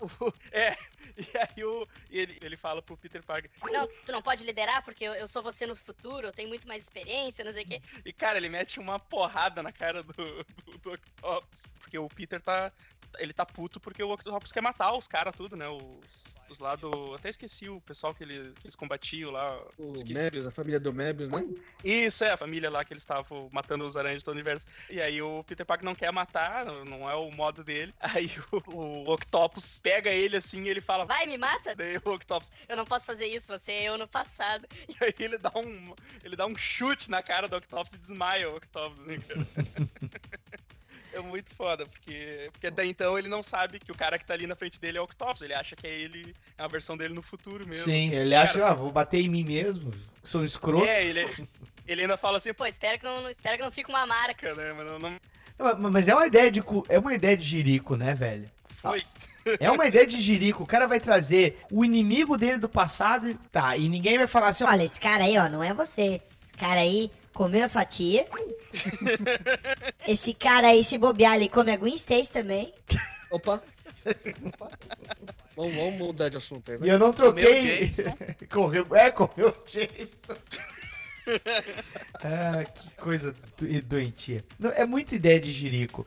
O- é, e aí o, e ele, ele fala pro Peter Parker. Não, tu não pode liderar porque eu, eu sou você no futuro, eu tenho muito mais experiência, não sei o quê. E, cara, ele mete uma porrada na cara do, do, do Octopus. Porque o Peter tá. Ele tá puto porque o Octopus quer matar os caras, tudo, né? Os, os lá do. Até esqueci o pessoal que, ele, que eles combatiam lá. O esqueci. Mebius, a família do Mebius, né? Isso, é, a família lá que eles estavam matando os aranhas de todo o universo. E aí o Peter Parker não quer matar, não é o modo dele. Aí o, o Octopus pega ele assim e ele fala. Vai, me mata? Daí o Octopus. Eu não posso fazer isso, você é eu no passado. E aí ele dá um. Ele dá um chute na cara do Octopus e desmaia o Octopus, né, cara? É muito foda, porque, porque até então ele não sabe que o cara que tá ali na frente dele é o Octopus. Ele acha que é ele, é uma versão dele no futuro mesmo. Sim, ele Cara, acha, ah, vou bater em mim mesmo, sou um escroto. É, ele, ele ainda fala assim, Pô, espero que não, espero que não fique uma marca. né? Mas não, não Não, Mas é uma ideia de é uma ideia de jirico, né, velho? foi. É uma ideia de jirico. O cara vai trazer o inimigo dele do passado e tá, e ninguém vai falar assim, ó, Olha, esse cara aí, ó, não é você. Esse cara aí comeu a sua tia. Esse cara aí, se bobear, ele come a Gwen Stacy também. Opa. Opa. Vamos, vamos mudar de assunto aí. E eu não troquei. Correu, é, correu o Jameson. ah, que coisa do- doentia. É muita ideia de jirico.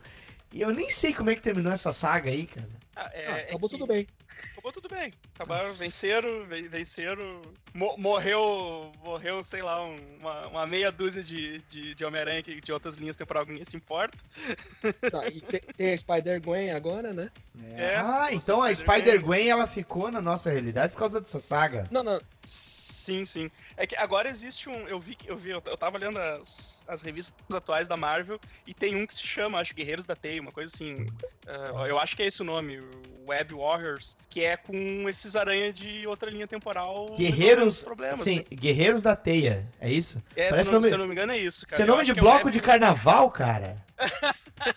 E eu nem sei como é que terminou essa saga aí, cara. Ah, é, Ah, é acabou que- tudo bem. Acabou tudo bem. Acabaram, venceram, ven- venceram. Mo- morreu, morreu, sei lá, um- uma, uma meia dúzia de, de, de Homem-Aranha de outras linhas temporais ninguém se importa. Tá, e tem, tem a Spider-Gwen agora, né? É, ah, então a Spider-Gwen ela ficou na nossa realidade por causa dessa saga. Não, não. Sim, sim. É que agora existe um. Eu vi que eu vi, eu eu tava lendo as, as revistas atuais da Marvel e tem um que se chama, acho, Guerreiros da Teia, uma coisa assim. ah, eu acho que é esse o nome, Web Warriors, que é com esses aranhas de outra linha temporal. Guerreiros, sim, né? Guerreiros da Teia, é isso? É, se, Parece eu não, nome, se eu não me engano, é isso, cara. Seu Eu nome de é bloco Web- de carnaval, cara.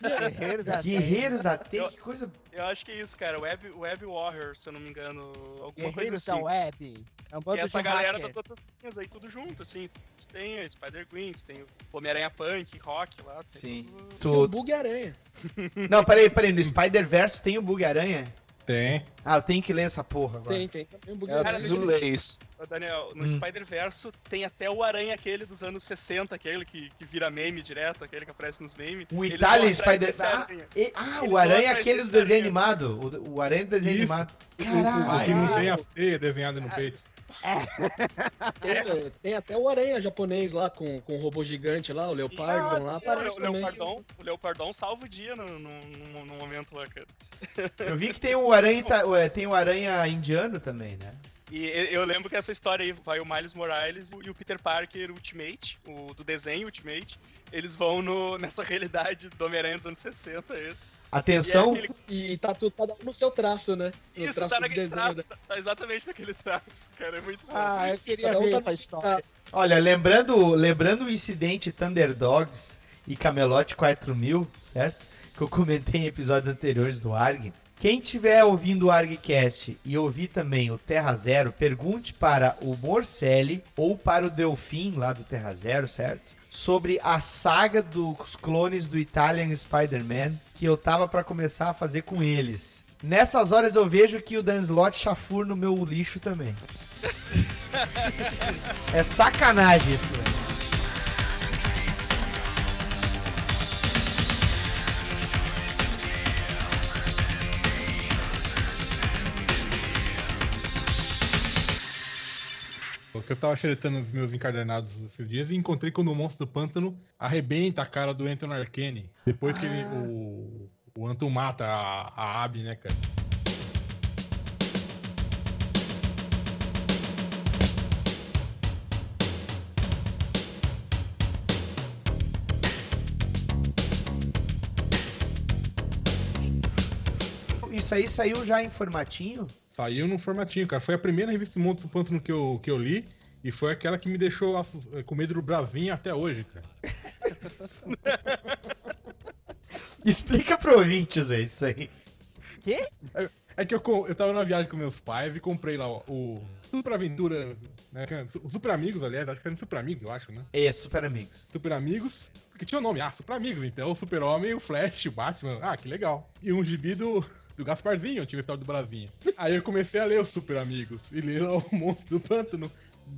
Guerreiros da Guerreiros da Teia, que coisa. Eu acho que é isso, cara. Web, Web Warrior, se eu não me engano. Alguma coisa Guerreiros assim. da Web. É um E bando essa de galera hacker. das outras linhas aí, tudo junto, assim. Tu tem a Spider-Gwen, tu tem o Homem-Aranha Punk, Rock lá. Tem Sim. tudo- Tem o Tu... Bug-Aranha. Não, peraí, peraí. No Spider-Verse tem o Bug-Aranha? Tem. Ah, eu tenho que ler essa porra agora. Tem, tem também o É, eu preciso ler isso. Ô, Daniel, no Hum. Spider-Verso tem até o Aranha aquele dos anos 60, aquele que, que vira meme direto, aquele que aparece nos memes. O Italian atrás Spider... Ah, e- ah, o Aranha é aquele do desenho aranha. animado. O, o Aranha do desenho Isso. animado. O, o que não Caralho. tem as teias desenhadas no peito. Tem, tem até o Aranha japonês lá com, com o robô gigante lá, o Leopardon lá, O aparece Leo- também. Leopardon, o Leopardon salva o dia no, no, no- momento lá, cara. Eu vi que tem o Aranha, tem o Aranha indiano também, né? E e- eu lembro que essa história aí vai o Miles Morales e o Peter Parker Ultimate, o do desenho Ultimate. Eles vão no, nessa realidade do Homem-Aranha dos anos 60, esse. Atenção. E, é aquele- E tá tudo cada um no seu traço, né? No Isso, traço tá naquele desenho, traço, né? tá, exatamente naquele traço, cara, é muito bom. Ah, eu queria Cada um ver tá seu história. Olha, lembrando, lembrando o incidente Thunder Dogs e Camelot 4000, certo? Que eu comentei em episódios anteriores do ARG. Quem tiver ouvindo o ArgCast e ouvir também o Terra Zero, pergunte para o Morcelli ou para o Delfim lá do Terra Zero, certo? Sobre a saga dos clones do Italian Spider-Man que eu tava pra começar a fazer com eles. Nessas horas eu vejo que o Dan Slott chafur no meu lixo também. É sacanagem isso, velho. Porque eu tava xeretando os meus encadernados esses dias e encontrei quando o monstro do pântano arrebenta a cara do Anton Arcane. Depois que ele, o, o Anton mata a, a Abby, né, cara? Isso aí saiu já em formatinho? Saiu no formatinho, cara. Foi a primeira revista do Monstro do Pântano que eu, que eu li. E foi aquela que me deixou assus- com medo do Bravinho até hoje, cara. Explica pro ouvintes aí isso aí. Quê? É, é que eu, eu tava na viagem com meus pais e comprei lá o, o Super Aventuras, né? que é- Super Amigos, aliás, acho que no Super Amigos, eu acho, né? É, Super Amigos. Super Amigos, porque tinha o nome, ah, Super Amigos, então, o Super Homem, o Flash, o Batman, ah, que legal. E um gibi do, do Gasparzinho, tinha a história do Bravinha. Aí eu comecei a ler os Super Amigos e ler o Monstro do Pântano,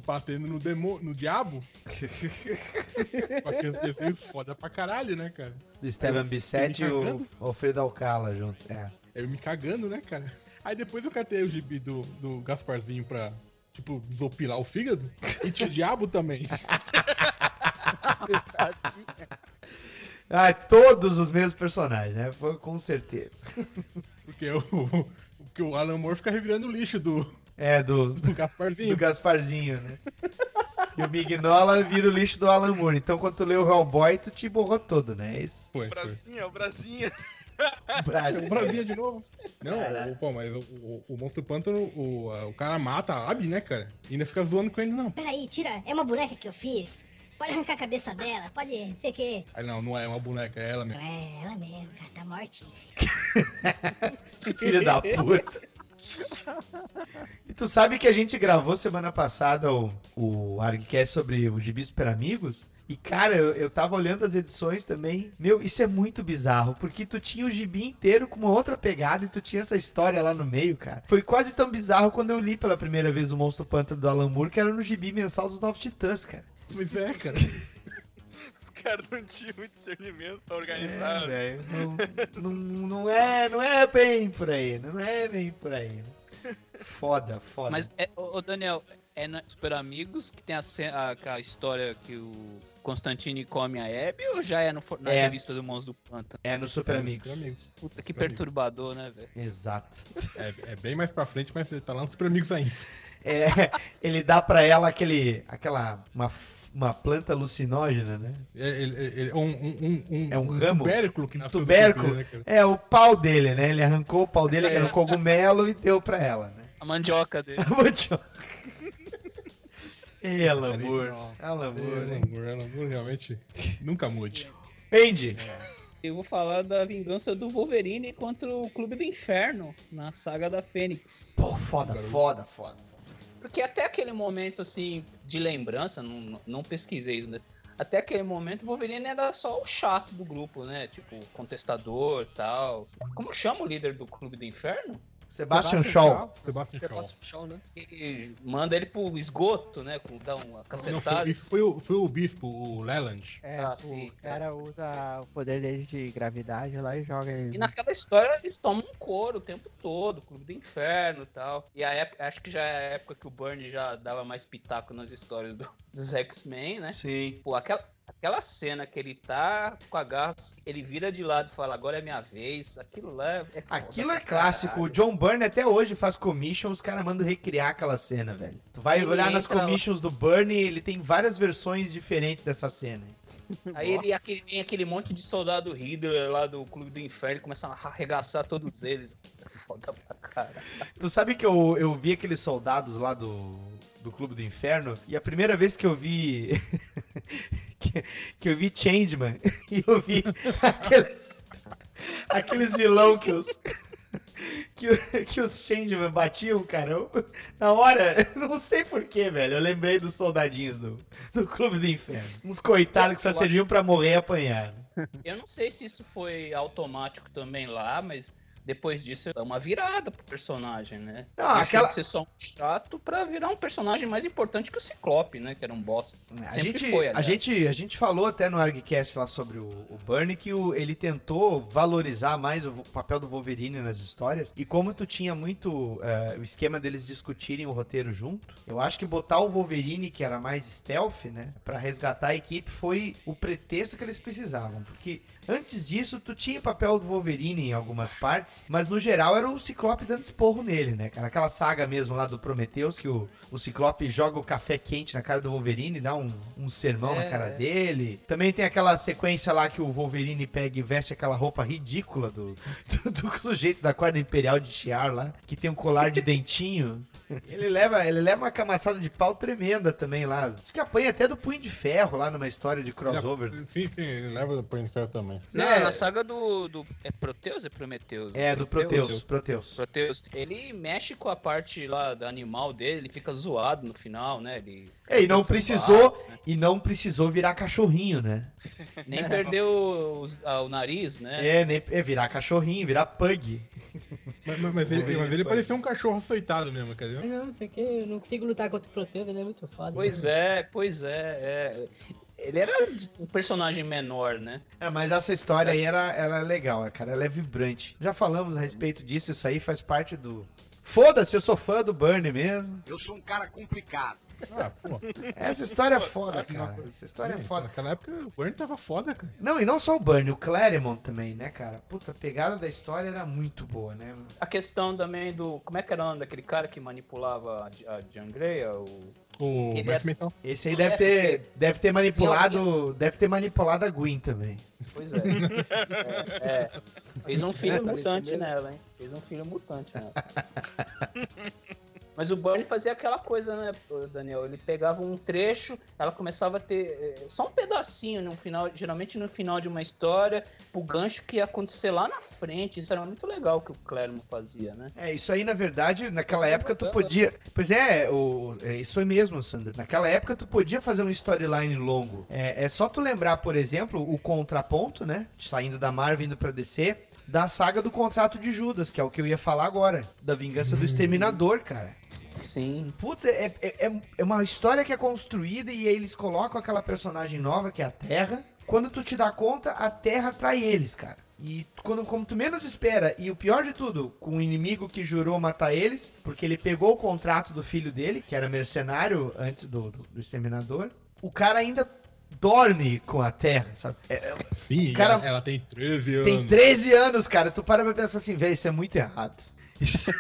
batendo no, demo, no diabo. Com aqueles desenhos foda pra caralho, né, cara? Do Esteban Bissetti e o. Alfredo Alcala junto. É. Eu me cagando, né, cara? Aí depois eu catei o gibi do, do Gasparzinho pra, tipo, desopilar o fígado. E tinha o diabo também. Ah, todos os mesmos personagens, né? Foi com certeza. Porque o, porque o Alan Moore fica revirando o lixo do, É, do, do Gasparzinho. do Gasparzinho, né? E o Mignola vira o lixo do Alan Moore. Então, quando tu leu o Hellboy, tu te borrou todo, né? É isso. Foi, O foi. Brasinha, o Brasinha. Brasil. O Bravinha de novo. Não, o, pô, mas o, o, o Monstro Pântano, o, o cara mata a Abby, né, cara? E ainda fica zoando com ele, não. Peraí, tira. É uma boneca que eu fiz. Pode arrancar a cabeça dela, pode ser que. Aí não, não é uma boneca, é ela mesmo. É, ela mesmo, cara, tá mortinha. Filho da puta. E tu sabe que a gente gravou semana passada o, o ArgCast sobre o Gibi Super Amigos? E, cara, eu, eu tava olhando as edições também. Meu, isso é muito bizarro, porque tu tinha o gibi inteiro com uma outra pegada e tu tinha essa história lá no meio, cara. Foi quase tão bizarro quando eu li pela primeira vez o Monstro Pântano do Alan Moore, que era no gibi mensal dos Novos Titãs, cara. Pois é, cara. Os caras não tinham muito discernimento pra organizar. É, velho. Não, não, não é, não é bem por aí, não é bem por aí. Foda, foda. Mas, é, ô, Daniel, é na Super Amigos que tem a, a, a história que o Constantine come a Abby ou já é no, na É. revista do Monstro do Pântano? É no Super É, Amigos. Amigos. Puta, que Super Amigos. perturbador, né, velho? Exato. É, é bem mais pra frente, mas ele tá lá no Super Amigos ainda. É, ele dá pra ela aquele, aquela, uma, uma planta alucinógena, né? É, ele- ele- ele- um, um, um, É um ramo? tubérculo que nasceu Tubérculo? né, É, o pau dele, né? Ele arrancou o pau dele, que era um É. cogumelo, e deu pra ela, né? A mandioca dele. A mandioca. Alamur, É, hein? amor, ela amor, realmente nunca mude. Andy. Eu vou falar da vingança do Wolverine contra o Clube do Inferno na saga da Fênix. Pô, foda, foda, foda. Porque até aquele momento, assim, de lembrança, não, não pesquisei, né? Até aquele momento, o Wolverine era só o chato do grupo, né? Tipo, contestador tal. Como chama o líder do Clube do Inferno? Sebastian Shaw. Sebastian Shaw. Sebastian Shaw, né? E manda ele pro esgoto, né? Com, dá uma Não, cacetada. foi, isso foi, o, foi o bispo, o Leland. É, Ah, o sim. cara usa o poder dele de gravidade lá e joga ele. E naquela história eles tomam um couro o tempo todo, Clube do Inferno e tal. E a época, acho que já é a época que o Burnie já dava mais pitaco nas histórias do, dos X-Men, né? Sim. Pô, aquela, aquela cena que ele tá com a garra, ele vira de lado e fala, agora é minha vez. Aquilo lá é. Aquilo é clássico. O caralho. John Byrne até hoje faz commission, os caras mandam recriar aquela cena, velho. Tu vai Ele olhar nas entra lá- commissions do Byrne, ele tem várias versões diferentes dessa cena. Aí ele aquele, vem aquele monte de soldado Hitler lá do Clube do Inferno e começa a arregaçar todos eles. É foda pra caralho. Tu sabe que eu, eu vi aqueles soldados lá do, do Clube do Inferno, e a primeira vez que eu vi. que, que eu vi Changeman, e eu vi aqueles. aqueles vilão que os. Que, que os Changeman batiam, cara. Eu- na hora, não sei porquê, velho. Eu lembrei dos soldadinhos do, do Clube do Inferno. Uns coitados que só serviam pra morrer e apanhar. Eu não sei se isso foi automático também lá, mas depois disso é uma virada pro personagem, né? Não, Deixou aquela- de ser só um chato pra virar um personagem mais importante que o Ciclope, né? Que era um boss. A Sempre gente, foi, a, gente, a gente falou até no ArgCast lá sobre o, o Bernie que o- ele tentou valorizar mais o papel do Wolverine nas histórias. E como tu tinha muito eh, o esquema deles discutirem o roteiro junto, eu acho que botar o Wolverine, que era mais stealth, né, pra resgatar a equipe, foi o pretexto que eles precisavam. Porque antes disso, tu tinha o papel do Wolverine em algumas partes, mas no geral era o Ciclope dando esporro nele, né, cara? Aquela saga mesmo lá do Prometheus, que o, o Ciclope joga o café quente na cara do Wolverine, dá um, um sermão na É, cara é. dele. Também tem aquela sequência lá que o Wolverine pega e veste aquela roupa ridícula do, do, do sujeito da Guarda Imperial de Shiar lá, que tem um colar de dentinho. Ele leva, ele leva uma camaçada de pau tremenda também lá. Acho que apanha até do punho de ferro lá numa história de crossover. Sim, sim, ele leva o Punho de Ferro também. Não, É. na saga do, do. É Proteus? É Prometeus? É, do Proteus, Proteus. Proteus. Ele mexe com a parte lá do animal dele, ele fica zoado no final, né? Ele É, e não precisou, né? e não precisou virar cachorrinho, né? Nem perdeu os- ah, o nariz, né? É, nem, é virar cachorrinho, virar pug. Mas, mas- mas ele, mas ele parecia um cachorro açoitado mesmo, quer dizer? Não, não sei o que, eu não consigo lutar contra o Proteus, ele é muito foda. Pois é, pois é, é. Ele era um personagem menor, né? É, mas essa história aí era, era legal, cara. Ela é vibrante. Já falamos a respeito disso, isso aí faz parte do. Foda-se, eu sou fã do Bernie mesmo. Eu sou um cara complicado. Ah, pô. Essa história é foda, Ah, cara. Essa história é foda. Naquela época o Burn tava foda, cara. Não, e não só o Bernie, o Claremont também, né, cara? Puta, a pegada da história era muito boa, né? A questão também do. Como é que era o nome daquele cara que manipulava a, Jean Grey? O... O é- Mental. Esse aí deve ter, deve ter manipulado. Deve ter manipulado a Gwen também. Pois é. é, é. Fez um filho É, mutante nela, hein? Fez um filho mutante nela. Mas o Burnie fazia aquela coisa, né, Daniel? Ele pegava um trecho, ela começava a ter eh, só um pedacinho no final, geralmente no final de uma história, pro gancho que ia acontecer lá na frente. Isso era muito legal que o Claremont fazia, né? É, isso aí, na verdade, naquela época tu podia. Pois é, o... é isso aí mesmo, Sandro. Naquela época tu podia fazer um storyline longo. É, é só tu lembrar, por exemplo, o contraponto, né? Saindo da Marvel indo pra DC. Da saga do contrato de Judas, que é o que eu ia falar agora. Da vingança do exterminador, cara. Sim. Putz, é, é, é- é uma história que é construída e aí eles colocam aquela personagem nova que é a Terra. Quando tu te dá conta, a Terra trai eles, cara. E quando, como tu menos espera, e o pior de tudo, com um inimigo que jurou matar eles, porque ele pegou o contrato do filho dele, que era mercenário antes do, do, do exterminador, o cara ainda dorme com a Terra, sabe? É- é- Sim, O cara- ela, ela tem 13 anos. tem 13 anos, cara. Tu para pra pensar assim, velho, isso é muito errado. Isso,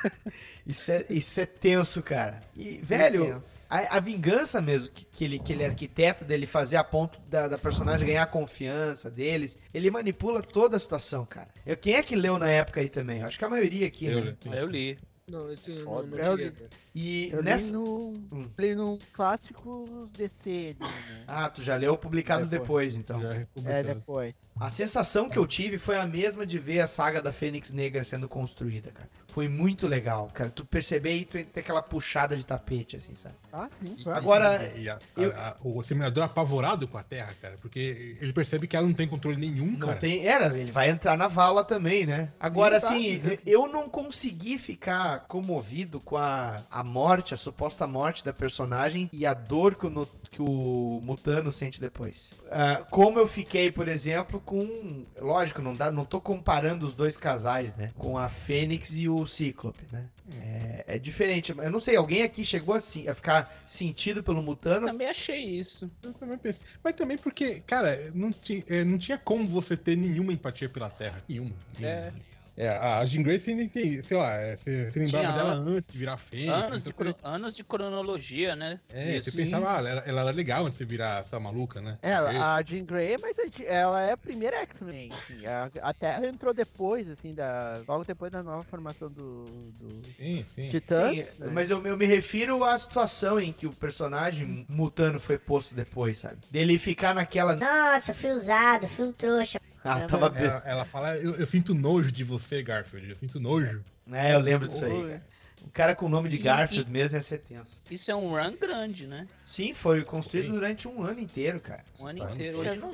isso, é, isso é tenso, cara. E, velho, a, a vingança mesmo, que, que ele, que ele arquiteta dele fazer a ponto da, da personagem ganhar a confiança deles, ele manipula toda a situação, cara. Eu, quem é que leu na época aí também? Eu acho que a maioria aqui, Eu né? Eu li. Não, esse eu não, Foda. não E Eu nessa. li num, Hum. li num clássico DC, ali, né? Ah, tu já leu publicado Depois. depois, então. Já é É, depois. A sensação que eu tive foi a mesma de ver a saga da Fênix Negra sendo construída, cara. Foi muito legal, cara. Tu perceber e tu ter aquela puxada de tapete, assim, sabe? Ah, sim. E- claro. Agora, e a- eu- a- a- o exterminador é apavorado com a Terra, cara, porque ele percebe que ela não tem controle nenhum, Não cara. tem. Era, ele vai entrar na vala também, né? Agora, Sim, assim, tá. eu não consegui ficar comovido com a, a morte, a suposta morte da personagem e a dor que o, no- que o Mutano sente depois. Ah, como eu fiquei, por exemplo, com. Lógico, não, dá, não tô comparando os dois casais, né? Com a Fênix e o Cíclope, né? É, é diferente. Eu não sei, alguém aqui chegou assim, a ficar sentido pelo Mutano? Também achei isso. Eu também pensei. Mas também porque, cara, não, ti, é, não tinha como você ter nenhuma empatia pela Terra. Nenhuma. É. É, a Jean Grey você nem tem, sei lá, é, você, você lembrava Tinha dela an- antes de virar Fênix. Anos de, então você- cro- anos de cronologia, né? É, Isso. você pensava, ah, ela, era- ela era legal antes de virar essa maluca, né? Ela, a Jean Grey, mas ela é a primeira X-Men, assim, a, a Terra entrou depois, assim, da, logo depois da nova formação do, do Sim, sim. Titãs. Sim, né? mas eu, eu me refiro à situação em que o personagem Mutano foi posto depois, sabe? Dele ficar naquela. Nossa, fui usado, fui um trouxa. Ah, tava bem. Ela, ela fala, eu, eu sinto nojo de você, Garfield, eu sinto nojo. É, eu lembro disso aí. Cara. O cara com o nome de E- Garfield e- mesmo ia ser tenso. Isso é um run grande, né? Sim, foi construído durante um ano inteiro, cara. Um ano inteiro. Hoje não-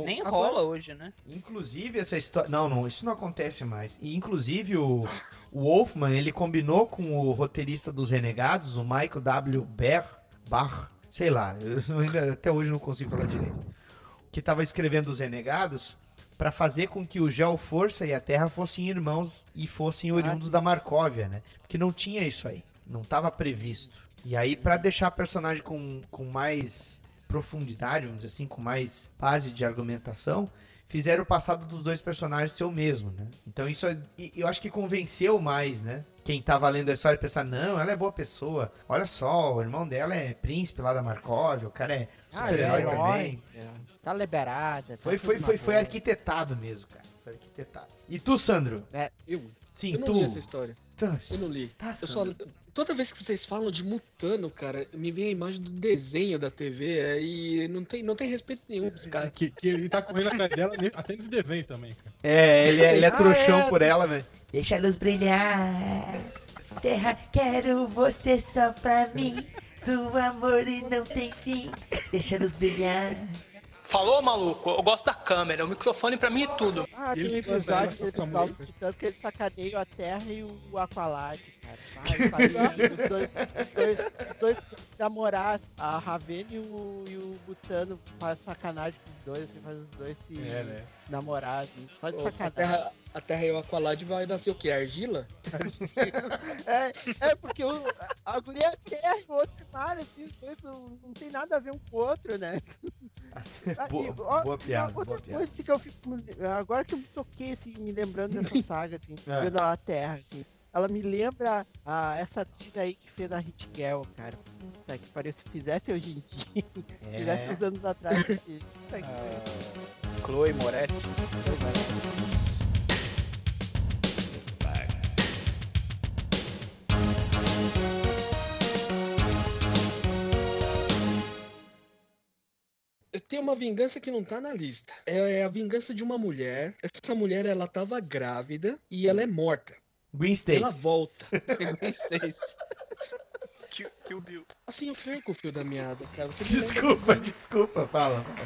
O- nem agora- rola hoje, né? Inclusive, essa história. Não, não, isso não acontece mais. E, inclusive, o, o Wolfman, ele combinou com o roteirista dos Renegados, o Michael W. Ber, Bar, sei lá, eu ainda, até hoje não consigo falar direito. Que estava escrevendo os Renegados para fazer com que o Geoforça e a Terra fossem irmãos e fossem oriundos da Marcóvia, né? Porque não tinha isso aí. Não estava previsto. E aí, para deixar a personagem com, com mais profundidade, vamos dizer assim, com mais base de argumentação, fizeram o passado dos dois personagens ser o mesmo, né? Então isso é- eu acho que convenceu mais, né? Quem tava lendo a história pensar, não, ela é boa pessoa. Olha só, o irmão dela é príncipe lá da Markov, o cara é Ah, super-herói é também. é. Tá liberada. tá Foi, foi, foi, foi arquitetado mesmo, cara. Foi arquitetado. E tu, Sandro? Eu? Sim, eu não tu. li essa história. Tá, Eu não li. Tá, eu só, Sandro. Toda vez que vocês falam de Mutano, cara, me vem a imagem do desenho da TV é, e não tem, não tem respeito nenhum pros caras. Que, que ele tá correndo atrás dela até nesse desenho também, cara. É, ele é, ele é Ah, trouxão é. por ela, velho. Deixa a luz brilhar. Terra, quero você só pra mim. Seu amor e não tem fim. Deixa a luz brilhar. Falou, maluco? Eu gosto da câmera. O microfone pra mim é tudo. Ah, ele tem episódio que eles sacaneiam a Terra e o Aqualad, cara. Vai, faz os dois, namorar, a Ravena e o, e o Butano faz sacanagem com os dois, assim, faz os dois se É, né? namorar, assim, só de Ô, A sacanagem. terra, a terra e o Aqualad vai nascer o quê? Argila? É, é porque o, a guria é terra e o outro mar, assim, os dois não, não tem nada a ver um com o outro, né? Boa, e, ó, boa piada, Outra boa piada. coisa assim, que eu fico. Agora que eu me toquei, assim, me lembrando dessa saga, assim, É. vendo a Terra, assim. Ela me lembra a, essa atriz aí que fez a Hit Girl, cara. Puta que pariu, se fizesse hoje em dia, É. fizesse uns anos atrás. puta que pariu. Chloe Moretti. Eu tenho uma vingança que não tá na lista. É é a vingança de uma mulher. Essa mulher, ela tava grávida e ela é morta. Gwen Stacy. Ela volta. Gwen Stacy. Kill, Kill Bill. Assim eu perco o fio da meada, cara. Você Desculpa, desculpa, fala. fala.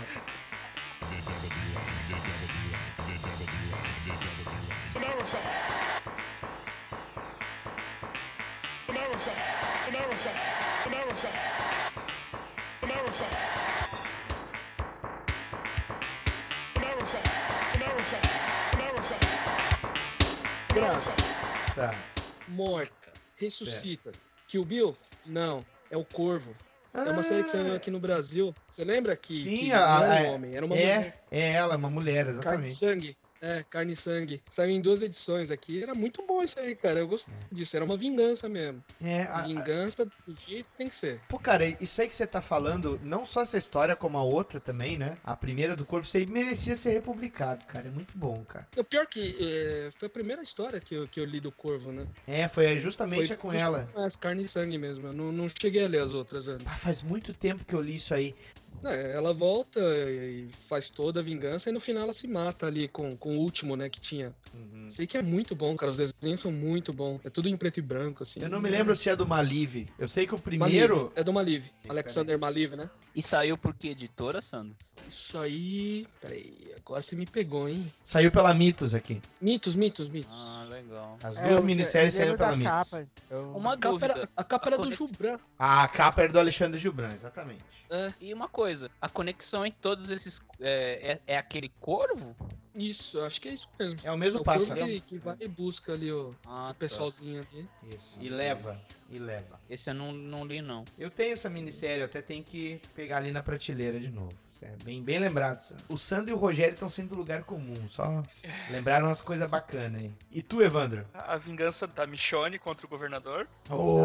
Tá. morta, ressuscita. Kill Bill? Não, é o Corvo. É uma série que saiu aqui no Brasil. Você lembra que, Sim, que a- não era um homem, era uma é, mulher. é ela, uma mulher, Carne e exatamente. sangue. É, carne e sangue. Saiu em duas edições aqui. Era muito bom isso aí, cara. Eu gostei disso. Era uma vingança mesmo. É, a- a- Vingança do jeito que tem que ser. Pô, cara, isso aí que você tá falando, não só essa história, como a outra também, né? A primeira do corpo, você merecia ser republicado, cara. É muito bom, cara. O pior que é, foi a primeira história que eu, que eu li do Corvo, né? É, foi justamente Foi com ela. essa, carne e sangue mesmo. Eu não, não cheguei a ler as outras antes. Ah, faz muito tempo que eu li isso aí. É, ela volta e faz toda a vingança e no final ela se mata ali com, com o último, né, que tinha. Uhum. Sei que é muito bom, cara. Os desenhos são muito bons. É tudo em preto e branco, assim. Eu não me lembro se é do Malive. Eu sei que o primeiro. Maliv. É do Maliv. Alexander Maliv, né? E saiu por que editora, Sandro? Isso aí. Peraí, agora você me pegou, hein? Saiu pela Mitos aqui. Mitos, mitos, mitos. Ah, legal. As É, duas eu- minisséries saíram pela Mitos. capa. Eu- Uma A capa era, a capa era do conex- Jubran. A capa era do Alexandre Gilbran, exatamente. É, e uma coisa, a conexão entre todos esses. É, é, é aquele corvo? Isso, acho que é isso mesmo. É o mesmo o povo pássaro. que, que vai e busca ali o, Ah, o pessoalzinho ali. Isso. E leva. E leva. Esse eu não, não li, não. Eu tenho essa minissérie, eu até tenho que pegar ali na prateleira de novo. É bem, bem lembrado. O Sandro e o Rogério estão sendo lugar comum, só lembraram umas coisas bacanas aí. E tu, Evandro? A vingança da Michonne contra o governador. Oh,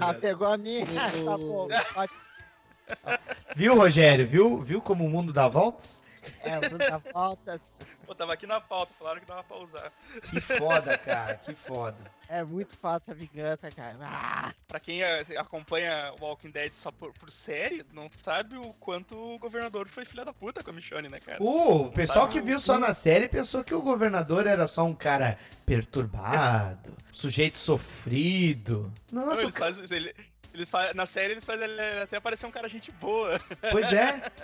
Ah, pegou a minha. Tá. Pode- viu, Rogério? Viu, viu como o mundo dá voltas? É, o Bruno dá voltas. Pô, tava aqui na pauta, falaram que dava pra usar. Que foda, cara, que foda. É muito fácil a vingança, cara. Ah, Pra quem eh, acompanha Walking Dead só por, por série, não sabe o quanto o governador foi filha da puta com a Michonne, né, cara? Uh, o pessoal Sabe que viu só na série pensou que o governador era só um cara perturbado, sujeito sofrido. Não, Nossa, eles fazem, ele, eles fa- na série eles fazem ele até parecer um cara gente boa. Pois é.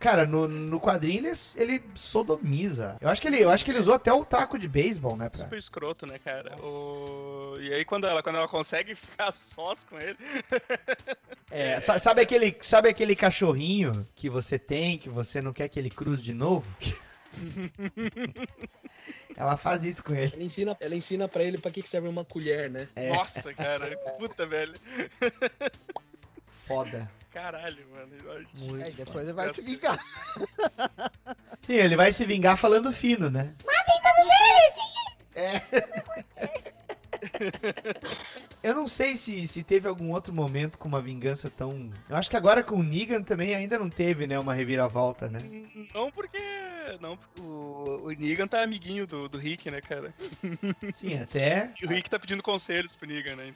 Cara, no, no quadrinho ele, ele sodomiza. Eu acho, que ele, eu acho que ele usou até o taco de beisebol, né? Pra... Super escroto, né, cara? O... E aí quando ela, quando ela consegue ficar sós com ele. É, sa- sabe, aquele, sabe aquele cachorrinho que você tem, que você não quer que ele cruze de novo? Ela faz isso com ele. Ela ensina, ela ensina pra ele pra que, que serve uma colher, né? É. Nossa, cara. Puta, velho. Foda. Caralho, mano. eu acho- Muito é, depois foda. ele vai se vingar. Sim, ele vai se vingar falando fino, né? Matem todos eles! É. Eu não sei se, se teve algum outro momento com uma vingança tão. Eu acho que agora com o Negan também ainda não teve, né? Uma reviravolta, né? Não porque. Não, o, o Negan tá amiguinho do, do Rick, né, cara? Sim, até. E o Rick tá pedindo conselhos pro Negan, né?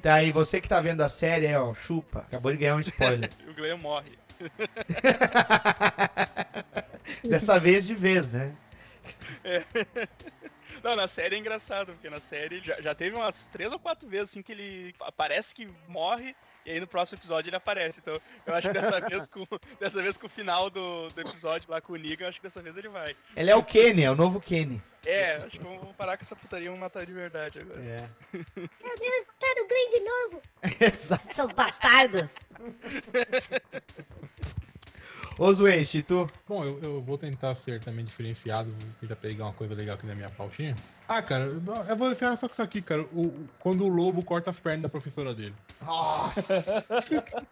Tá aí, você que tá vendo a série, é, ó, chupa. Acabou de ganhar um spoiler. O Glenn morre. Dessa vez de vez, né? É. Não, na série é engraçado, porque na série já, já teve umas três ou quatro vezes assim que ele parece que morre e aí no próximo episódio ele aparece. Então eu acho que dessa vez com, dessa vez com o final do, do episódio lá com o Negan, eu acho que dessa vez ele vai. Ele é o Kenny, é o novo Kenny. É, acho que vamos parar com essa putaria e vamos matar de verdade agora. É. Meu Deus, mataram o Glenn de novo! Exato. Seus bastardos! Ô, Zueste, tu? Bom, eu, eu vou tentar ser também diferenciado, vou tentar pegar uma coisa legal aqui na minha pautinha. Ah, cara, eu vou deixar só com isso aqui, cara. O, quando o lobo corta as pernas da professora dele. Nossa!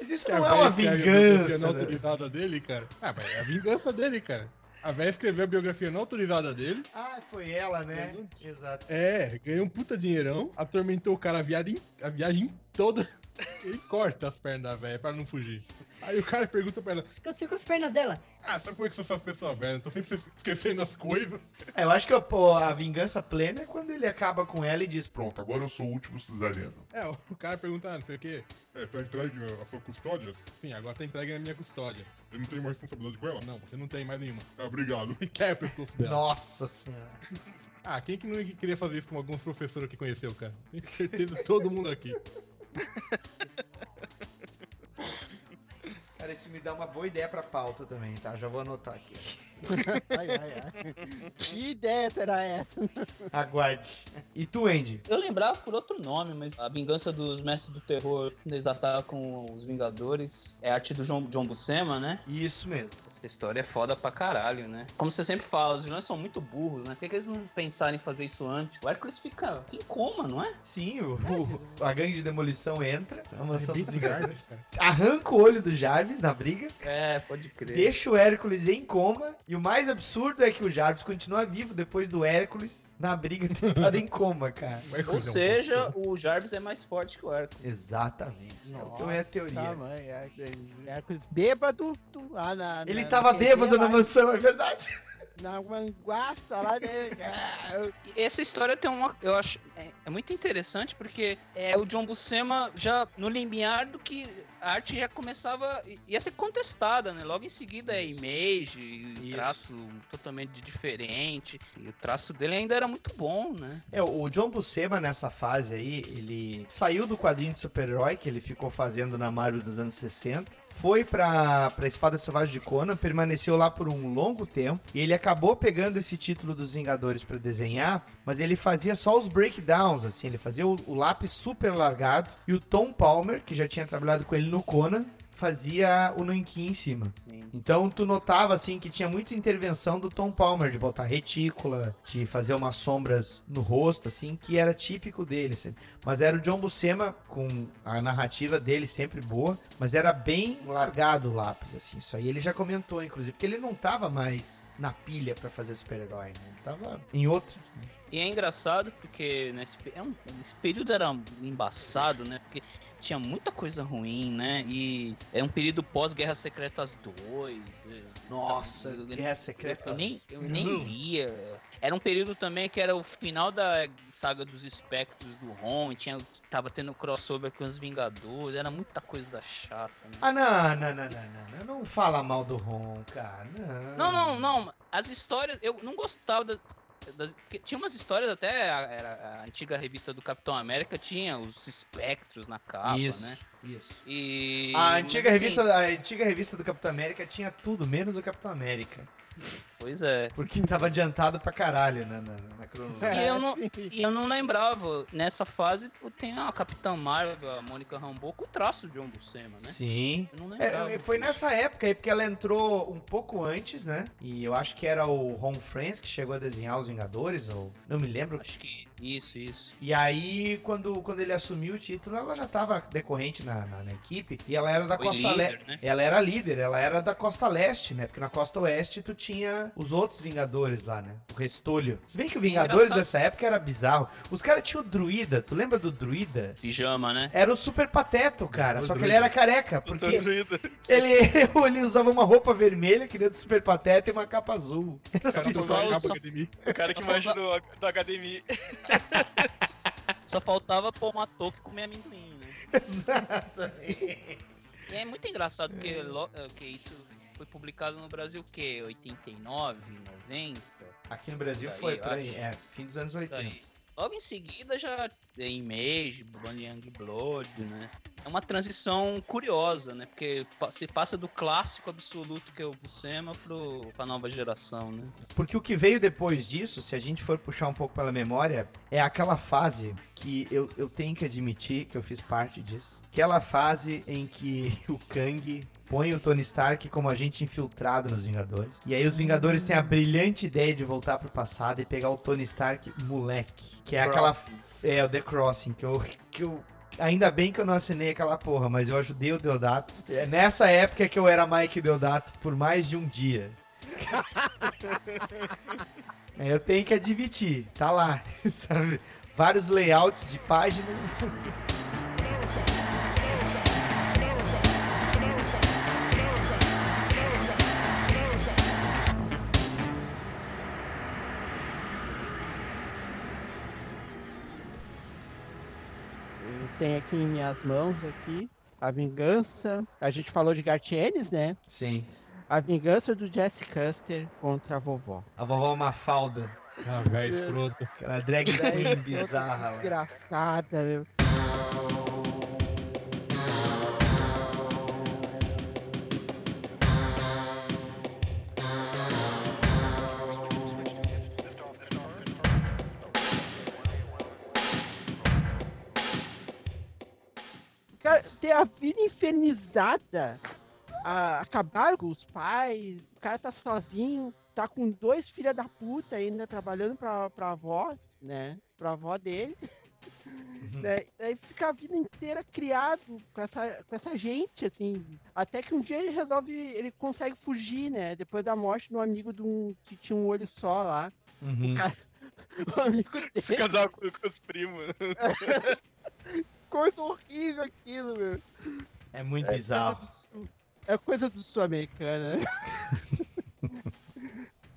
Mas isso não a é uma vingança. não né? autorizada dele, cara. Ah, mas é a vingança dele, cara. A véia escreveu a biografia não autorizada dele. Ah, foi ela, né? Exato. É, ganhou um puta dinheirão, atormentou o cara a viagem, a viagem toda. Ele corta as pernas da véia pra não fugir. Aí o cara pergunta pra ela: O que aconteceu com as pernas dela? Ah, sabe como é que são essas pessoas velhas? Tô sempre esquecendo as coisas. É, eu acho que pô, a vingança plena é quando ele acaba com ela e diz: Pronto, agora eu sou o último cesariano. É, o cara pergunta, ah, não sei o quê. É, tá entregue a sua custódia? Sim, agora tá entregue na minha custódia. Eu não tenho mais responsabilidade com ela? Não, você não tem mais nenhuma. Ah, obrigado. E quer o pescoço dela. Nossa senhora. Ah, quem que não queria fazer isso com alguns professores que conheceu, cara? Tenho certeza todo mundo aqui. Cara, isso me dá uma boa ideia pra pauta também, tá? Já vou anotar aqui. ai, ai, ai. Que ideia será essa? Aguarde. E tu, Andy? Eu lembrava por outro nome, mas a vingança dos mestres do terror, quando eles atacam os Vingadores, é arte do John, John Buscema, né? Isso mesmo. Essa história é foda pra caralho, né? Como você sempre fala, os vilões são muito burros, né? Por que, que eles não pensaram em fazer isso antes? O Hércules fica em coma, não é? Sim, o, o- a gangue de demolição entra na mansão dos Vingadores. Arranca o olho do Jarvis na briga, É, pode crer. deixa o Hércules em coma. E o mais absurdo é que o Jarvis continua vivo depois do Hércules na briga tentado em coma, cara. Ou é um seja, o Jarvis é mais forte que o Hércules. Exatamente. Então é a teoria. Tamanho, é, é, Hércules bêbado tu- lá na. Ele na- tava na bêbado na mansão, é verdade. Na manguaça lá, né? Ah, Essa história tem uma. Eu acho. É, é muito interessante porque é o John Buscema já no limiar do que a arte já começava. ia ser contestada, né? Logo em seguida é image, Isso. traço totalmente diferente. E o traço dele ainda era muito bom, né? É, o John Buscema nessa fase aí, ele saiu do quadrinho de super-herói que ele ficou fazendo na Marvel dos anos 60, foi pra, pra Espada Selvagem de Conan, permaneceu lá por um longo tempo, e ele acabou pegando esse título dos Vingadores pra desenhar, mas ele fazia só os breakdowns, assim, ele fazia o, o lápis super largado, e o Tom Palmer, que já tinha trabalhado com ele no Conan, fazia o nanquim em cima. Então tu notava assim que tinha muita intervenção do Tom Palmer de botar retícula, de fazer umas sombras no rosto assim, que era típico dele, assim. Mas era o John Buscema com a narrativa dele sempre boa, mas era bem largado o lápis assim. Isso aí ele já comentou inclusive, porque ele não tava mais na pilha pra fazer super-herói, né? Ele tava em outros, né? E é engraçado porque nesse, é esse período era embaçado, né? Porque tinha muita coisa ruim, né? E é um período pós-Guerra Secretas 2. é, Nossa, eu- Guerra Secretas. Eu nem, eu nem lia. Era um período também que era o final da saga dos espectros do Ron, tinha, tava tendo crossover com os Vingadores, era muita coisa chata. Né? Ah, não, não, não, não, não, não, não fala mal do Ron, cara. Não. Não, não, não. As histórias. Eu não gostava da- das. que Tinha umas histórias até. A, era a antiga revista do Capitão América tinha os espectros na capa, Isso, né? isso. E. A antiga, mas, assim, revista, a antiga revista do Capitão América tinha tudo, menos o Capitão América. Pois é. Porque tava adiantado pra caralho na, na, na cronologia. E eu, não, e eu não lembrava, nessa fase tem a Capitã Marvel, a Mônica Rambeau, com o traço de John Buscema, né? Sim. Eu não lembrava. É, foi nessa época aí, porque ela entrou um pouco antes, né? E eu acho que era o Ron Friends que chegou a desenhar os Vingadores, ou não me lembro. Acho que isso, isso. E aí, quando, quando ele assumiu o título, ela já tava decorrente na, na, na equipe. E ela era da Foi Costa Leste. né? Ela era líder, ela era da Costa Leste, né? Porque na Costa Oeste tu tinha os outros Vingadores lá, né? O Restolho. Se bem que o Vingadores engraçado. dessa época era bizarro. Os caras tinham o Druida, tu lembra do Druida? Pijama, né? Era o Super Pateto, cara. O só que ele Druida. era careca. Porque Druida. ele, ele usava uma roupa vermelha, que nem do Super Pateta, e uma capa azul. Cara, Era só- só- O cara que manja do, do HDMI. Só faltava pôr uma touca e comer amendoim, né? Exatamente. E é muito engraçado porque que isso foi publicado no Brasil o quê? 89, 90? Aqui no Brasil aí, foi por aí, é, fim dos anos Por 80. aí. Logo em seguida já tem Image, Young Blood, né? É uma transição curiosa, né? Porque se passa do clássico absoluto que é o Buscema pro, pra nova geração, né? Porque o que veio depois disso, se a gente for puxar um pouco pela memória, é aquela fase que eu, eu tenho que admitir que eu fiz parte disso. Aquela fase em que o Kang põe o Tony Stark como agente infiltrado nos Vingadores. E aí os Vingadores têm a brilhante ideia de voltar pro passado e pegar o Tony Stark moleque. Que é aquela. É, o The Crossing, que eu. Que eu Ainda bem que eu não assinei aquela porra, mas eu ajudei o Deodato. É nessa época que eu era Mike Deodato por mais de um dia. É, eu tenho que admitir, tá lá, sabe? Vários layouts de página. Tenho aqui em minhas mãos aqui a vingança. A gente falou de Gartienes, né? Sim. A vingança do Jesse Custer contra a vovó. A vovó Mafalda. Ah, velho escroto. Aquela drag queen bizarra lá. Desgraçada, meu. A vida infernizada. a- acabaram com os pais. O cara tá sozinho. Tá com dois filha da puta ainda trabalhando pra, pra avó, né? Pra avó dele. né? Aí fica a vida inteira criado com essa, com essa gente, assim. Até que um dia ele resolve. Ele consegue fugir, né? Depois da morte do amigo de um, que tinha um olho só lá. Uhum. O, cara, o amigo Se dele. casar com, com os primos. Coisa horrível aquilo, meu. É muito É bizarro. coisa É coisa do sul-americana. né?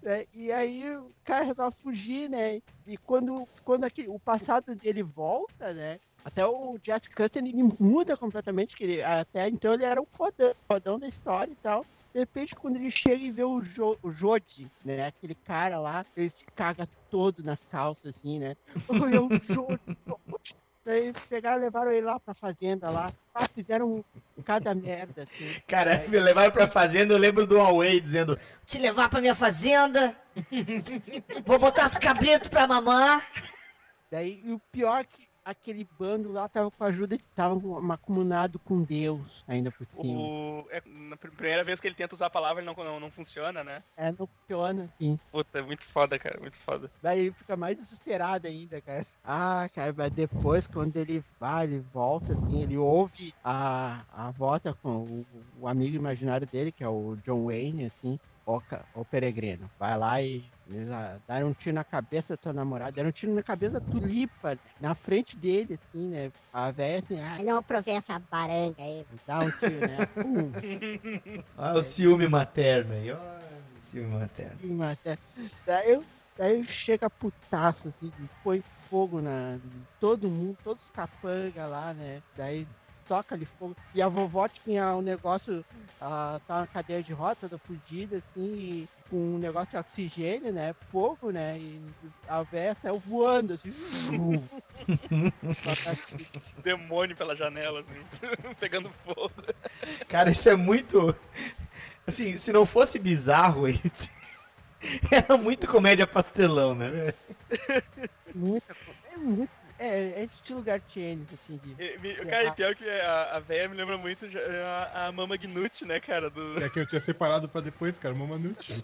É, e aí o cara resolve fugir, né? E quando, quando aquele, o passado dele volta, né? Até o Jazz Custer ele muda completamente, que ele, até então ele era um fodão, fodão da história e tal. De repente, quando ele chega e vê o, jo, o Jody, né? Aquele cara lá, ele se caga todo nas calças, assim, né? Oi, é o Jody, Daí pegaram e levaram ele lá pra fazenda lá. Ah, fizeram cada merda, assim. Cara, me levaram pra fazenda, eu lembro do Huawei dizendo: Te levar pra minha fazenda. Vou botar os cabritos pra mamar. Daí, e o pior é que aquele bando lá tava com a ajuda, tava macumunado com Deus, ainda por cima. O... É, na pr- primeira vez que ele tenta usar a palavra, ele não, não, não funciona, né? É, não funciona, assim. Puta, é muito foda, cara, muito foda. Daí ele fica mais desesperado ainda, cara. Ah, cara, mas depois, quando ele vai, ele volta, assim, ele ouve a, a volta com o, o amigo imaginário dele, que é o John Wayne, assim, o, ca- o peregrino. Vai lá e eles ah, deram um tiro na cabeça da tua namorada, deram um tiro na cabeça da tulipa, na frente dele, assim, né? A velha assim, ah, não provei essa baranga aí. dá um tiro, né? Pum. Ah, o ciúme materno aí, ó. Ciúme materno. Mas é- Daí, eu- daí chega putaço, assim, põe fogo na. Todo mundo, todos os capanga lá, né? Daí toca ali fogo. E a vovó tinha um negócio, ah, tá na cadeira de roda, toda fudida, assim, e com um negócio de oxigênio, né? Fogo, né? E a véia saiu voando, assim. Demônio pela janela, assim, pegando fogo. Cara, isso é muito. Assim, se não fosse bizarro, ele- era muito comédia pastelão, né? Muita coisa. É muito. É, é de estilo Gartienes, assim, de. E- me- Cara, e pior que a, a véia me lembra muito a, a Mama Gnut, né, cara? Do... É que eu tinha separado pra depois, cara, uma Manute.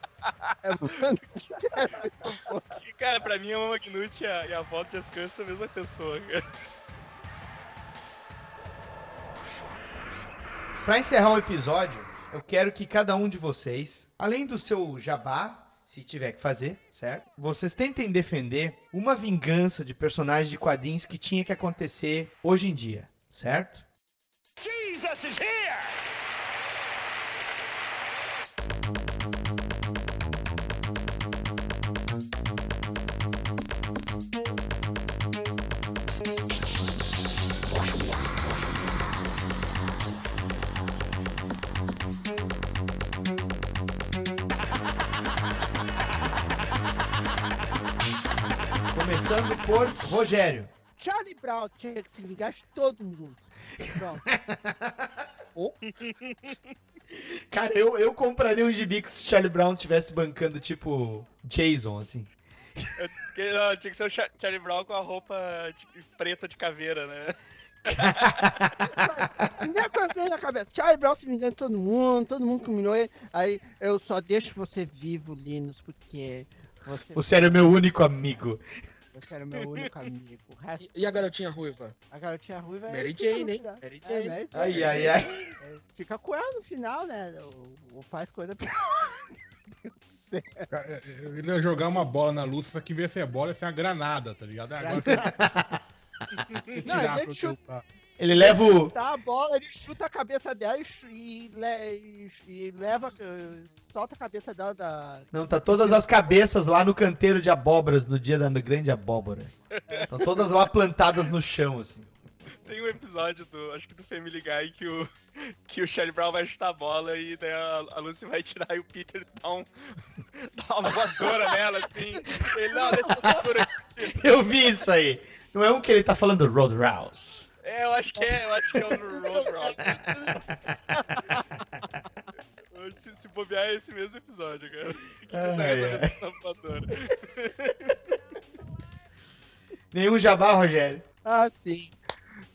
Que, Cara, pra mim a Mama Gnut e a, e a avó de Jessica são a mesma pessoa, cara. Pra encerrar o episódio, eu quero que cada um de vocês, além do seu jabá, se tiver que fazer, certo? Vocês tentem defender uma vingança de personagem de quadrinhos que tinha que acontecer hoje em dia, certo? Jesus is here! Começando por Rogério. Charlie Brown tinha que se vingar de todo mundo. Pronto. Cara, eu, eu compraria um gibi que se Charlie Brown tivesse bancando, tipo, Jason, assim. Porque, ó, tinha que ser o Cha- Charlie Brown com a roupa de- preta de caveira, né? Primeira coisa na cabeça. Charlie Brown se vingando de todo mundo, todo mundo combinou ele. Aí eu só deixo você vivo, Linus, porque você, Você era meu único amigo. Você era o meu único amigo. O resto, E a garotinha ruiva? a garotinha ruiva é. Mary Jane, hein? final. Mary É, Jane. Mary Ai, Jane. ai, ai. É, Fica com ela no final, né? O, o faz coisa pior. É, Ele ia jogar uma bola na luz, só que em vez de ser a bola, ia ser uma granada, tá ligado? Agora tem que Não, tirar pro chuta- teu pá. Ele leva o. Tá a bola, ele chuta a cabeça dela e, e, e- leva. eh, solta a cabeça dela da. Não, tá todas as cabeças lá no canteiro de abóboras no dia da grande abóbora. Estão todas lá plantadas no chão, assim. Tem um episódio do, acho que do Family Guy, que o, que o Charlie Brown vai chutar a bola e daí a, a Lucy vai tirar e o Peter dá, um, dá uma voadora nela, assim. Ele, não, deixa eu segurar aqui. Eu vi isso aí. Não é um que ele tá falando Roadhouse. É, eu acho que é, eu acho que é o Road se, se bobear é esse mesmo episódio, cara. Que essa voadora. Nenhum jabá, Rogério. Ah, sim.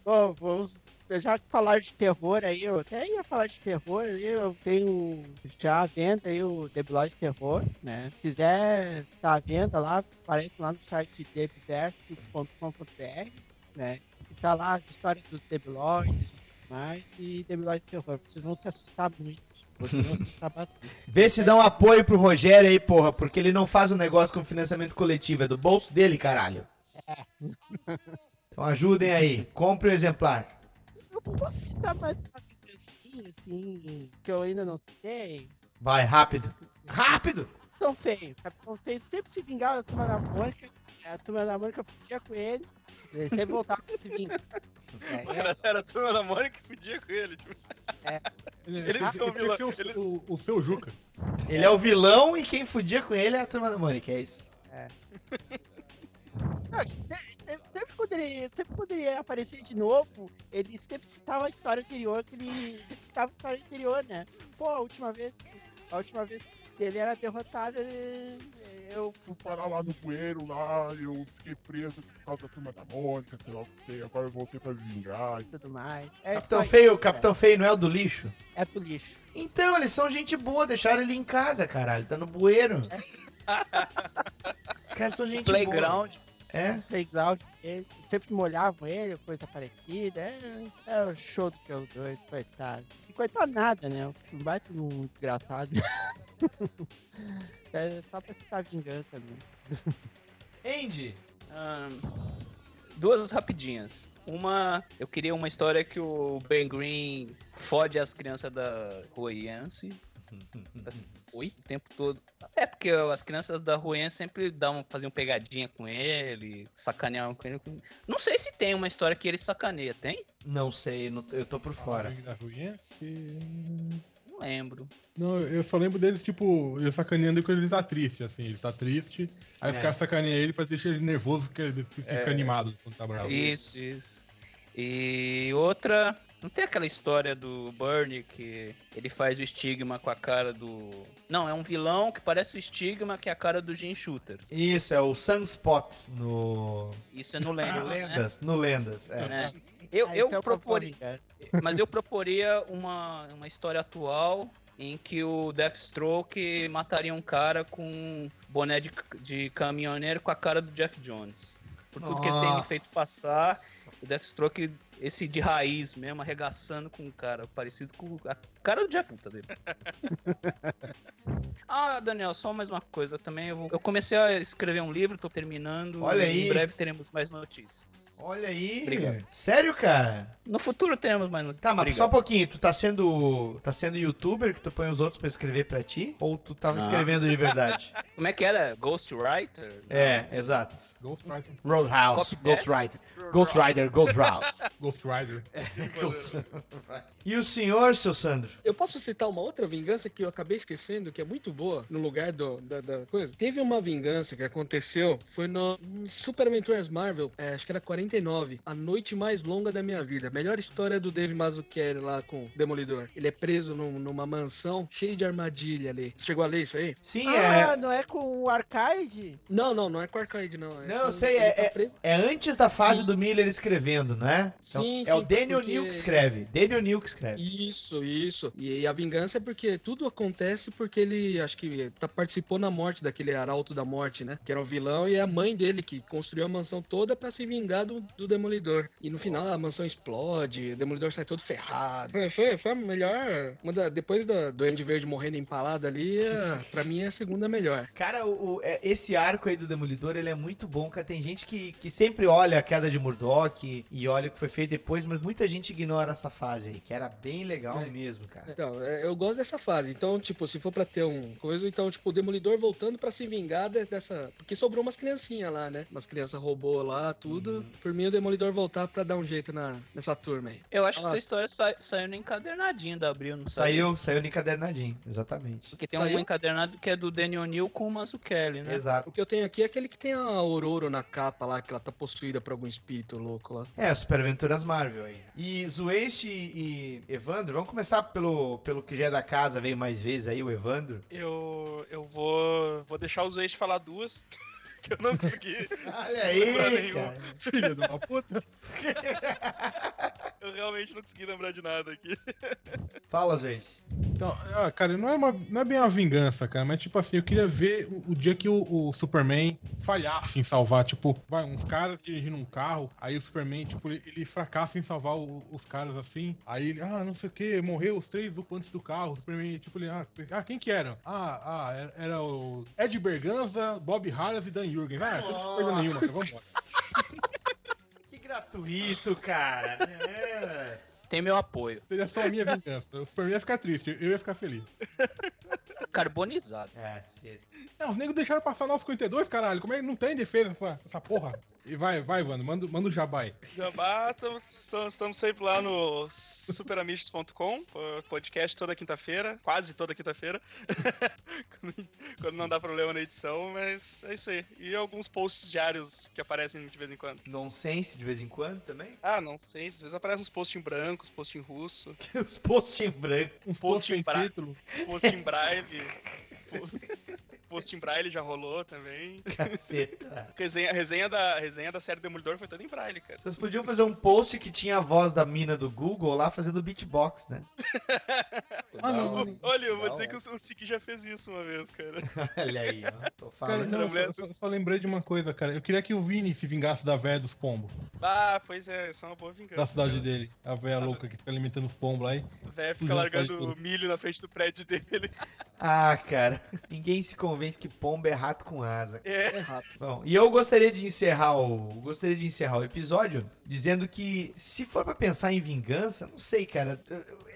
Bom, vamos. Já que falar de terror aí, eu até ia falar de terror aí, eu tenho já à venda aí o Debilóide Terror, né? Se quiser tá à venda lá, aparece lá no site debiverso.com.br, né? E tá lá as histórias dos Debilóides e tudo mais, e Debilóide Terror. Vocês vão se assustar muito. Vocês vão se assustar bastante. Vê se dá um apoio pro Rogério aí, porra, porque ele não faz um negócio com financiamento coletivo, é do bolso dele, caralho. É. Então ajudem aí, compre o exemplar. Eu posso citar mais uma assim, que eu ainda não sei. Vai, rápido. Rápido! Capitão Feio. Capitão Feio sempre se vingava da turma da Mônica. A turma da Mônica fugia com ele. Ele sempre voltava pra se vingar. Era, era a turma da Mônica que fudia com ele. Tipo. Eles Esse- são vilão. é o, eles- o, o seu Juca. Ele é o vilão e quem fudia com ele é a turma da Mônica, é isso. Não, se- se- sempre, poderia, sempre poderia aparecer de novo. Ele sempre citava a história anterior, que ele sempre citava a história anterior, né? Pô, a última vez, a última vez que ele era derrotado, ele, eu Fui parar lá no bueiro lá, eu fiquei preso por causa da turma da Mônica, sei lá o que, agora eu voltei pra me vingar. tudo mais. É Capitão Feio, isso, Capitão Feio não é o do lixo? É do lixo. Então, eles são gente boa, deixaram ele em casa, caralho. Tá no bueiro. Os caras são gente Playground. boa. É? Playground, ele, sempre molhavam ele, coisa parecida. É, é o show do que os dois, coitado. E coitado nada, né? Um baita de um desgraçado. é só pra citar vingança mesmo. Andy. Ahn, duas rapidinhas. Uma, eu queria uma história que o Ben Green fode as crianças da Rua Yancey. Assim, Oi? O tempo todo. É, porque as crianças da Rua Yancey sempre davam, faziam pegadinha com ele, sacaneavam com ele. Não sei se tem uma história que ele sacaneia, tem? Não sei, não- eu tô por fora. Da. Não lembro. Não, eu só lembro deles, tipo, ele sacaneando quando ele tá triste, assim. Ele tá triste, aí os É. caras sacaneiam ele pra deixar ele nervoso, porque ele fica, É. animado quando tá bravo. Isso, isso. E outra, não tem aquela história do Bernie que ele faz o estigma com a cara do. Não, é um vilão que parece o estigma que é a cara do Jim Shooter. Isso, é o Sunspot no. Isso é no Lendas. No né? Lendas, no Lendas. É. né? Eu, Ah, eu é Papai, mas eu proporia uma, uma história atual em que o Deathstroke mataria um cara com um boné de, de caminhoneiro com a cara do Jeff Jones. Por tudo que ele tem me Nossa. feito passar, o Deathstroke, esse de raiz mesmo, arregaçando com um cara parecido com a cara do Jeff Puta dele. ah, Daniel, só mais uma coisa também. Eu, vou- eu comecei a escrever um livro, tô terminando. Olha e aí. Em breve teremos mais notícias. Olha aí. Obrigado. Sério, cara? No futuro teremos mais notícias. Tá, mas Obrigado. só um pouquinho, tu tá sendo. tá sendo youtuber que tu põe os outros pra escrever pra ti? Ou tu tava Ah. escrevendo de verdade? Como é que era? Ghostwriter? É, exato. Ghost Rider. Roadhouse, Copy Ghost paste? Ghost Rider. Ghost- E o senhor, seu Sandro? Eu posso citar uma outra vingança que eu acabei esquecendo, que é muito boa, no lugar do, da, da coisa. Teve uma vingança que aconteceu, foi no Super Adventures Marvel, é, acho que era 49, A Noite Mais Longa da Minha Vida. Melhor história do Dave Mazzucchelli lá com o Demolidor. Ele é preso num- numa mansão cheia de armadilha ali. Você chegou a ler isso aí? Sim, Ah, é. não é com o Arcade? Não, não, não é com Arcade, não. É Não, eu sei, é, tá é, é antes da fase do Miller escrevendo, não é? Então, Sim, é o Daniel porque- New que escreve. Daniel New que escreve. Isso, isso. E, e a vingança é porque tudo acontece porque ele, acho que tá, participou na morte daquele arauto da morte, né? Que era o vilão e é a mãe dele que construiu a mansão toda pra se vingar do, do Demolidor. E no final a mansão explode, o Demolidor sai todo ferrado. Foi, foi, a melhor. Da- depois da, do Andy Verde morrendo empalado ali, é, pra mim é a segunda melhor. Cara, o, o- é, esse arco aí do Demolidor, ele é muito bom, cara. Tem gente que, que sempre olha a queda de Murdoch e olha o que foi feito depois, mas muita gente ignora essa fase aí, que era bem legal É. mesmo, cara. Então, é, eu gosto dessa fase. Então, tipo, se for pra ter um coisa, então, tipo, o Demolidor voltando pra se vingar de- dessa. Porque sobrou umas criancinhas lá, né? Umas crianças robô lá, tudo. Por mim, o Demolidor voltar pra dar um jeito na, nessa turma aí. Eu acho que essa história sa- saiu no encadernadinho da Abril, não Saiu, saiu no encadernadinho, exatamente. Porque tem Saiu? um encadernado que é do Daniel Neal com o Mazzucchelli, né? Exato. O que eu tenho aqui é aquele que tem a Aurora na capa lá, que ela tá possuída por algum espírito louco lá. É, Super Aventuras Marvel aí. E Zueste e Evandro, vamos começar pelo, pelo que já é da casa, veio mais vezes aí, o Evandro. Eu, eu vou, vou deixar os ex falar duas, que eu não consegui. Olha aí, cara. Filha de uma puta. Eu realmente não consegui lembrar de nada aqui. Fala, gente. Então, ah, cara, não é, uma, não é bem uma vingança, cara, mas tipo assim, eu queria ver o, o dia que o, o Superman falhasse em salvar, tipo, vai, uns caras dirigindo um carro, aí o Superman, tipo, ele, ele fracassa em salvar o- os caras assim, aí ele, ah, não sei o que, morreu os três ocupantes do carro, o Superman, tipo, ele, ah, ah, quem que eram? Ah, ah, era, era o Ed Berganza, Bob Harris e Dan Jurgens. Ah, coisa nenhuma, cara, vambora. Que gratuito, cara. É. Tem meu apoio. Seria só a minha vingança. O Superman ia ficar triste, eu ia ficar feliz. Carbonizado. É, cedo. Não, os negros deixaram passar 952, caralho. Como é que não tem defesa essa, essa porra? E vai, vai, mano. Manda, manda o jabai. Jabá, tamo- estamos, sempre lá no superamistos.com, po- podcast toda quinta-feira, quase toda quinta-feira, quando, não dá problema na edição, mas é isso aí. E alguns posts diários que aparecem de vez em quando. Nonsense de vez em quando também. Ah, não sei, às vezes aparecem uns posts em branco, uns posts em russo, Os posts em branco. Post posts em sem bra- título. post em braille, post em braille já rolou também. Caceta. Resenha, resenha, da, resenha da série Demolidor foi toda em braille, cara. Vocês podiam fazer um post que tinha a voz da mina do Google lá fazendo beatbox, né? Ah, não, não. Olha, eu vou dizer que hora. o, o Siki já fez isso uma vez, cara. Olha aí, ó. Tô Cara, falando. não, só, só- só lembrei de uma coisa, cara. Eu queria que o Vini se vingasse da véia dos pombos. Ah, pois é, isso é uma boa vingança. Da cidade dele. A véia louca que fica alimentando os pombos lá. E... O velho fica a largando milho na frente do prédio dele. Ah, cara. Ninguém se convence que pomba é rato com asa. É. Bom, e eu gostaria de encerrar o gostaria de encerrar o episódio dizendo que se for pra pensar em vingança, não sei, cara,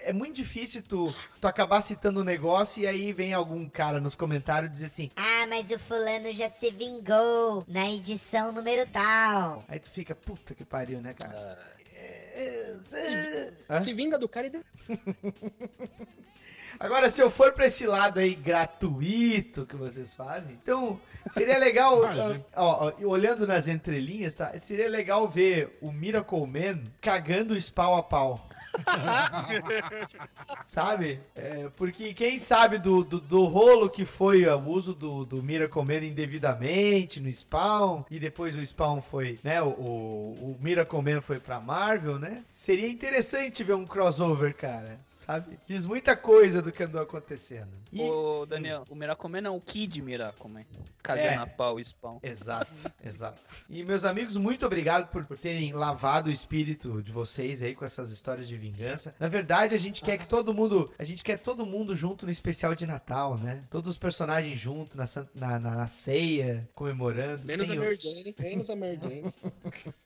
é muito difícil tu, tu acabar citando um negócio e aí vem algum cara nos comentários dizer assim: Ah, mas o fulano já se vingou na edição número tal. Aí tu fica, puta que pariu, né, cara? Se vinga do cara e de- Agora, se eu for pra esse lado aí gratuito que vocês fazem, então seria legal, ó, ó, olhando nas entrelinhas, tá? Seria legal ver o Miracle Man cagando o spawn a pau. Sabe? É, porque quem sabe do, do, do rolo que foi o uso do, do Miracle Man indevidamente no Spawn, e depois o Spawn foi, né? O, o, o Miracle Man foi pra Marvel, né? Seria interessante ver um crossover, cara. Sabe? Diz muita coisa do que andou acontecendo. E- Ô, Daniel, o Miracoman não, o Kid Miracoman. Cagando É. a pau e spawn. Exato, exato. E meus amigos, muito obrigado por, por terem lavado o espírito de vocês aí com essas histórias de vingança. Na verdade, a gente quer que todo mundo, a gente quer todo mundo junto no especial de Natal, né? Todos os personagens juntos na, na, na- na ceia, comemorando. Menos sem a o- Mary Jane, menos a Mary Jane.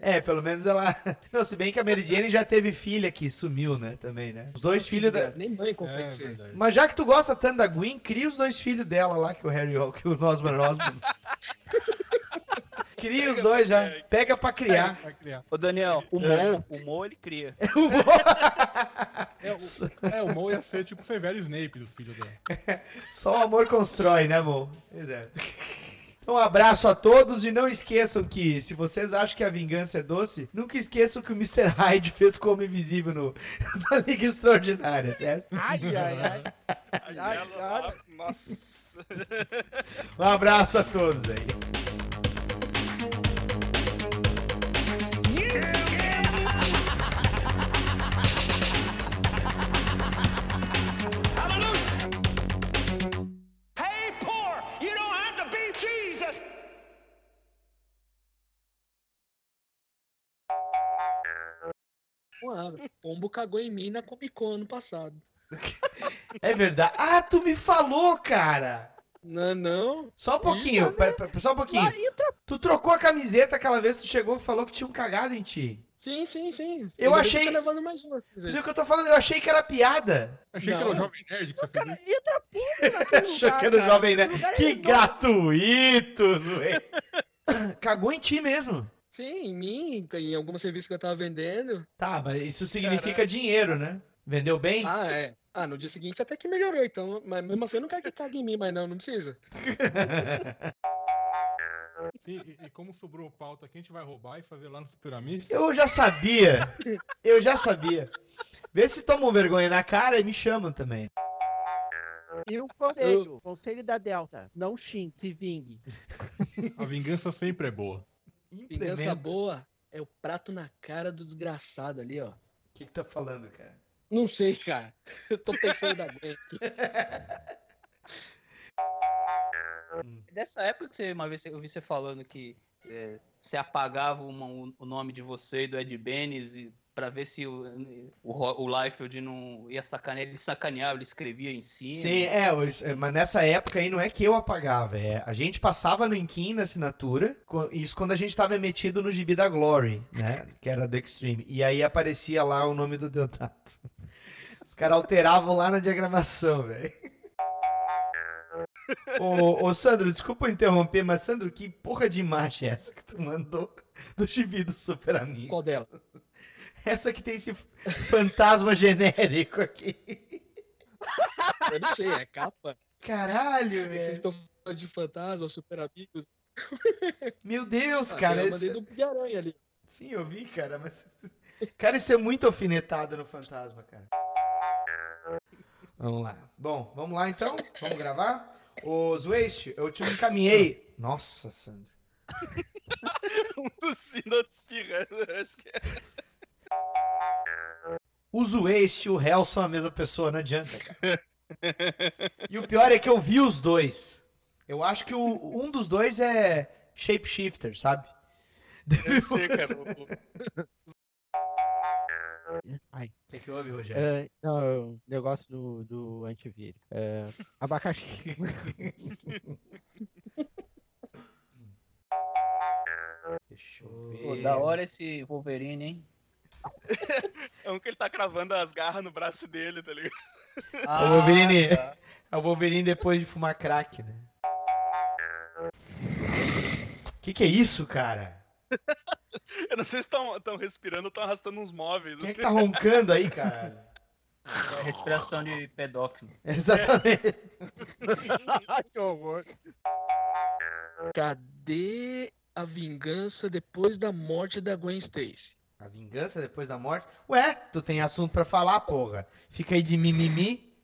É, pelo menos ela. Não, se bem que a Mary Jane já teve filha que sumiu, né? Também, né? Os dois filhos da. Nem mãe consegue É, ser. verdade. Mas já que tu gosta tanto da Gwen, cria os dois filhos dela lá, que o Harry que o Osborn Osborn. cria os dois já. Pega pra criar. Criar. Ô, Daniel, o É. Mo, o Mo ele cria. É, o, é, o Mo ia ser tipo Severo Snape dos filhos dela. Só o amor constrói, né, amor? Exato. Um abraço a todos e não esqueçam que, se vocês acham que a vingança é doce, nunca esqueçam que o Mr. Hyde fez como invisível no, na Liga Extraordinária, certo? Ai, ai, ai. Ai, Ai, ela- Nossa. Um abraço a todos aí. Asa. Pombo cagou em mim na Comic Con ano passado. É verdade. Ah, tu me falou, cara! Não, não. Só um pouquinho, pera- pera- só um pouquinho. Tu trocou a camiseta aquela vez que tu chegou e falou que tinha um cagado em ti. Sim, sim, sim. Eu achei- levado mais uma. É o que eu tô falando, eu achei que era piada. Achei que era o Não. Jovem Nerd que você fez isso. E outra naquele Achou que era o cara. jovem, é Que enorme. gratuito, zoei. Cagou em ti mesmo. Sim, em mim, em alguma serviço que eu tava vendendo. Tá, mas isso significa dinheiro, né? Vendeu bem? Ah, é. Ah, no dia seguinte até que melhorou, então. Mas mesmo assim eu não quero que cague em mim, mas não, não precisa. Sim, e, e como sobrou pauta aqui, a gente vai roubar e fazer lá no Superamista. Eu já sabia. Eu já sabia. Vê se tomam vergonha na cara e me chamam também. E um conselho, conselho da Delta, não xingue, se vingue. A vingança sempre é boa. Vingança Implementa. boa é o prato na cara do desgraçado ali, ó. O que, que tá falando, cara? Não sei, cara. Eu tô pensando da Gwen aqui. Dessa época que você, uma vez eu vi você falando que é, você apagava uma- o, o nome de você e do Ed Benes e pra ver se o, o, o Liefeld não ia sacanear. Ele sacaneava, ele escrevia em cima. Sim, é, é, mas nessa época aí não é que eu apagava, é a gente passava no Inkin na assinatura, isso quando a gente tava metido no gibi da Glory, né, que era do Extreme, e aí aparecia lá o nome do Deodato. Os caras alteravam lá na diagramação, velho. Ô, ô, Sandro, desculpa eu interromper, mas Sandro, que porra de imagem é essa que tu mandou do gibi do Super Amigo? Qual dela? Essa que tem esse fantasma genérico aqui. Eu não sei, é capa. Caralho, Vocês velho. estão falando de fantasma, super amigos. Meu Deus, Ah, cara. Eu esse- mandei do Homem-Aranha ali. Sim, eu vi, cara, mas. Cara, isso é muito alfinetada no fantasma, cara. Vamos lá. Bom, vamos lá então? Vamos gravar? Ô, Zwest, eu te encaminhei. Nossa, Sandro. um tossindo, outro espirrando. É. O Zwest e o Hell são a mesma pessoa, não adianta, cara. E o pior é que eu vi os dois. Eu acho que o- um dos dois é shapeshifter, sabe? Deve ser, cara. Ai. O que, que houve, Rogério? É, não, o negócio do, do antivírus. É, abacaxi. Deixa eu ver. Pô, da hora esse Wolverine, hein? É um que ele tá cravando as garras no braço dele, tá ligado? É o Wolverine. É o Wolverine depois de fumar crack, né? Que que é isso, cara? Eu não sei se estão respirando ou estão arrastando uns móveis. Quem é que tá roncando aí, caralho? É respiração de pedófilo. Exatamente. que horror. Cadê a vingança depois da morte da Gwen Stacy? A vingança depois da morte? Ué, tu tem assunto pra falar, porra. Fica aí de mimimi.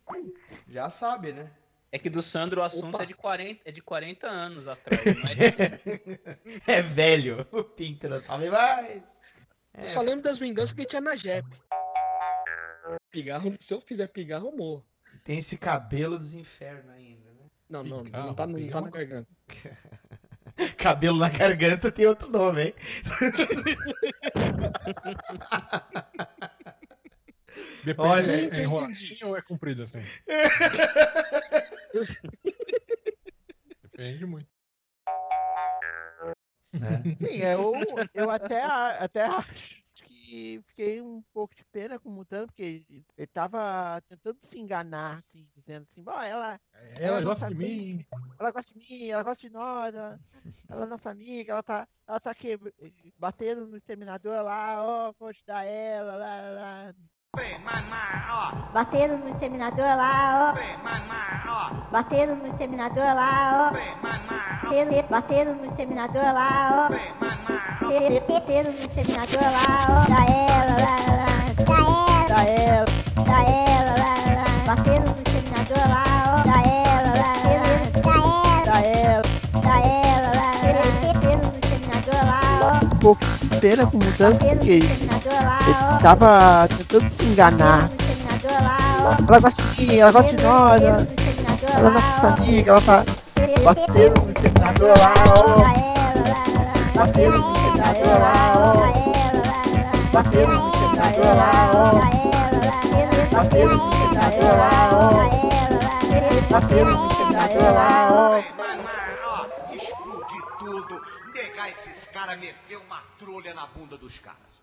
Já sabe, né? É que do Sandro o assunto é de, 40, é de 40 anos atrás, não é de... É velho. O Pinto não sabe mais. Eu só lembro das vinganças que tinha na Jep. Pigarro, se eu fizer pigarro, eu morro. Tem esse cabelo dos infernos ainda, né? Não, não, Pigarro, não tá, não tá na garganta. Cabelo na garganta tem outro nome, hein? Depende Olha, Gente, é enroladinho ou é comprido assim. Depende muito. Sim, eu, eu até, até acho que fiquei um pouco de pena com o Mutano, porque ele, ele tava tentando se enganar, assim, dizendo assim, "Bom, ela, Ela não gosta de sabia, mim. ela gosta de mim, ela gosta de nós, ela, ela é nossa amiga, ela tá, ela tá aqui batendo no exterminador lá, ó, vou ajudar ela, lá, lá. Bateram no exterminador lá, ó. Bateram no exterminador lá, ó. Bateram, bateram no exterminador lá, ó. Bateram no exterminador lá, ó. Da ela, lá, lá. Da ela, da ela, lá, lá. Bateram no exterminador lá, pouco de pena com o no porque ele, tava tentando se enganar. Ela gosta de mim, ela gosta de nós, ela, ela é nossa amiga, ela tá batendo no exterminador lá, ó. Batendo no exterminador lá, ó. Batendo no exterminador lá, ó. Batendo no exterminador lá, ó. Batendo no exterminador lá, ó. Esses caras, meter uma trolha na bunda dos caras.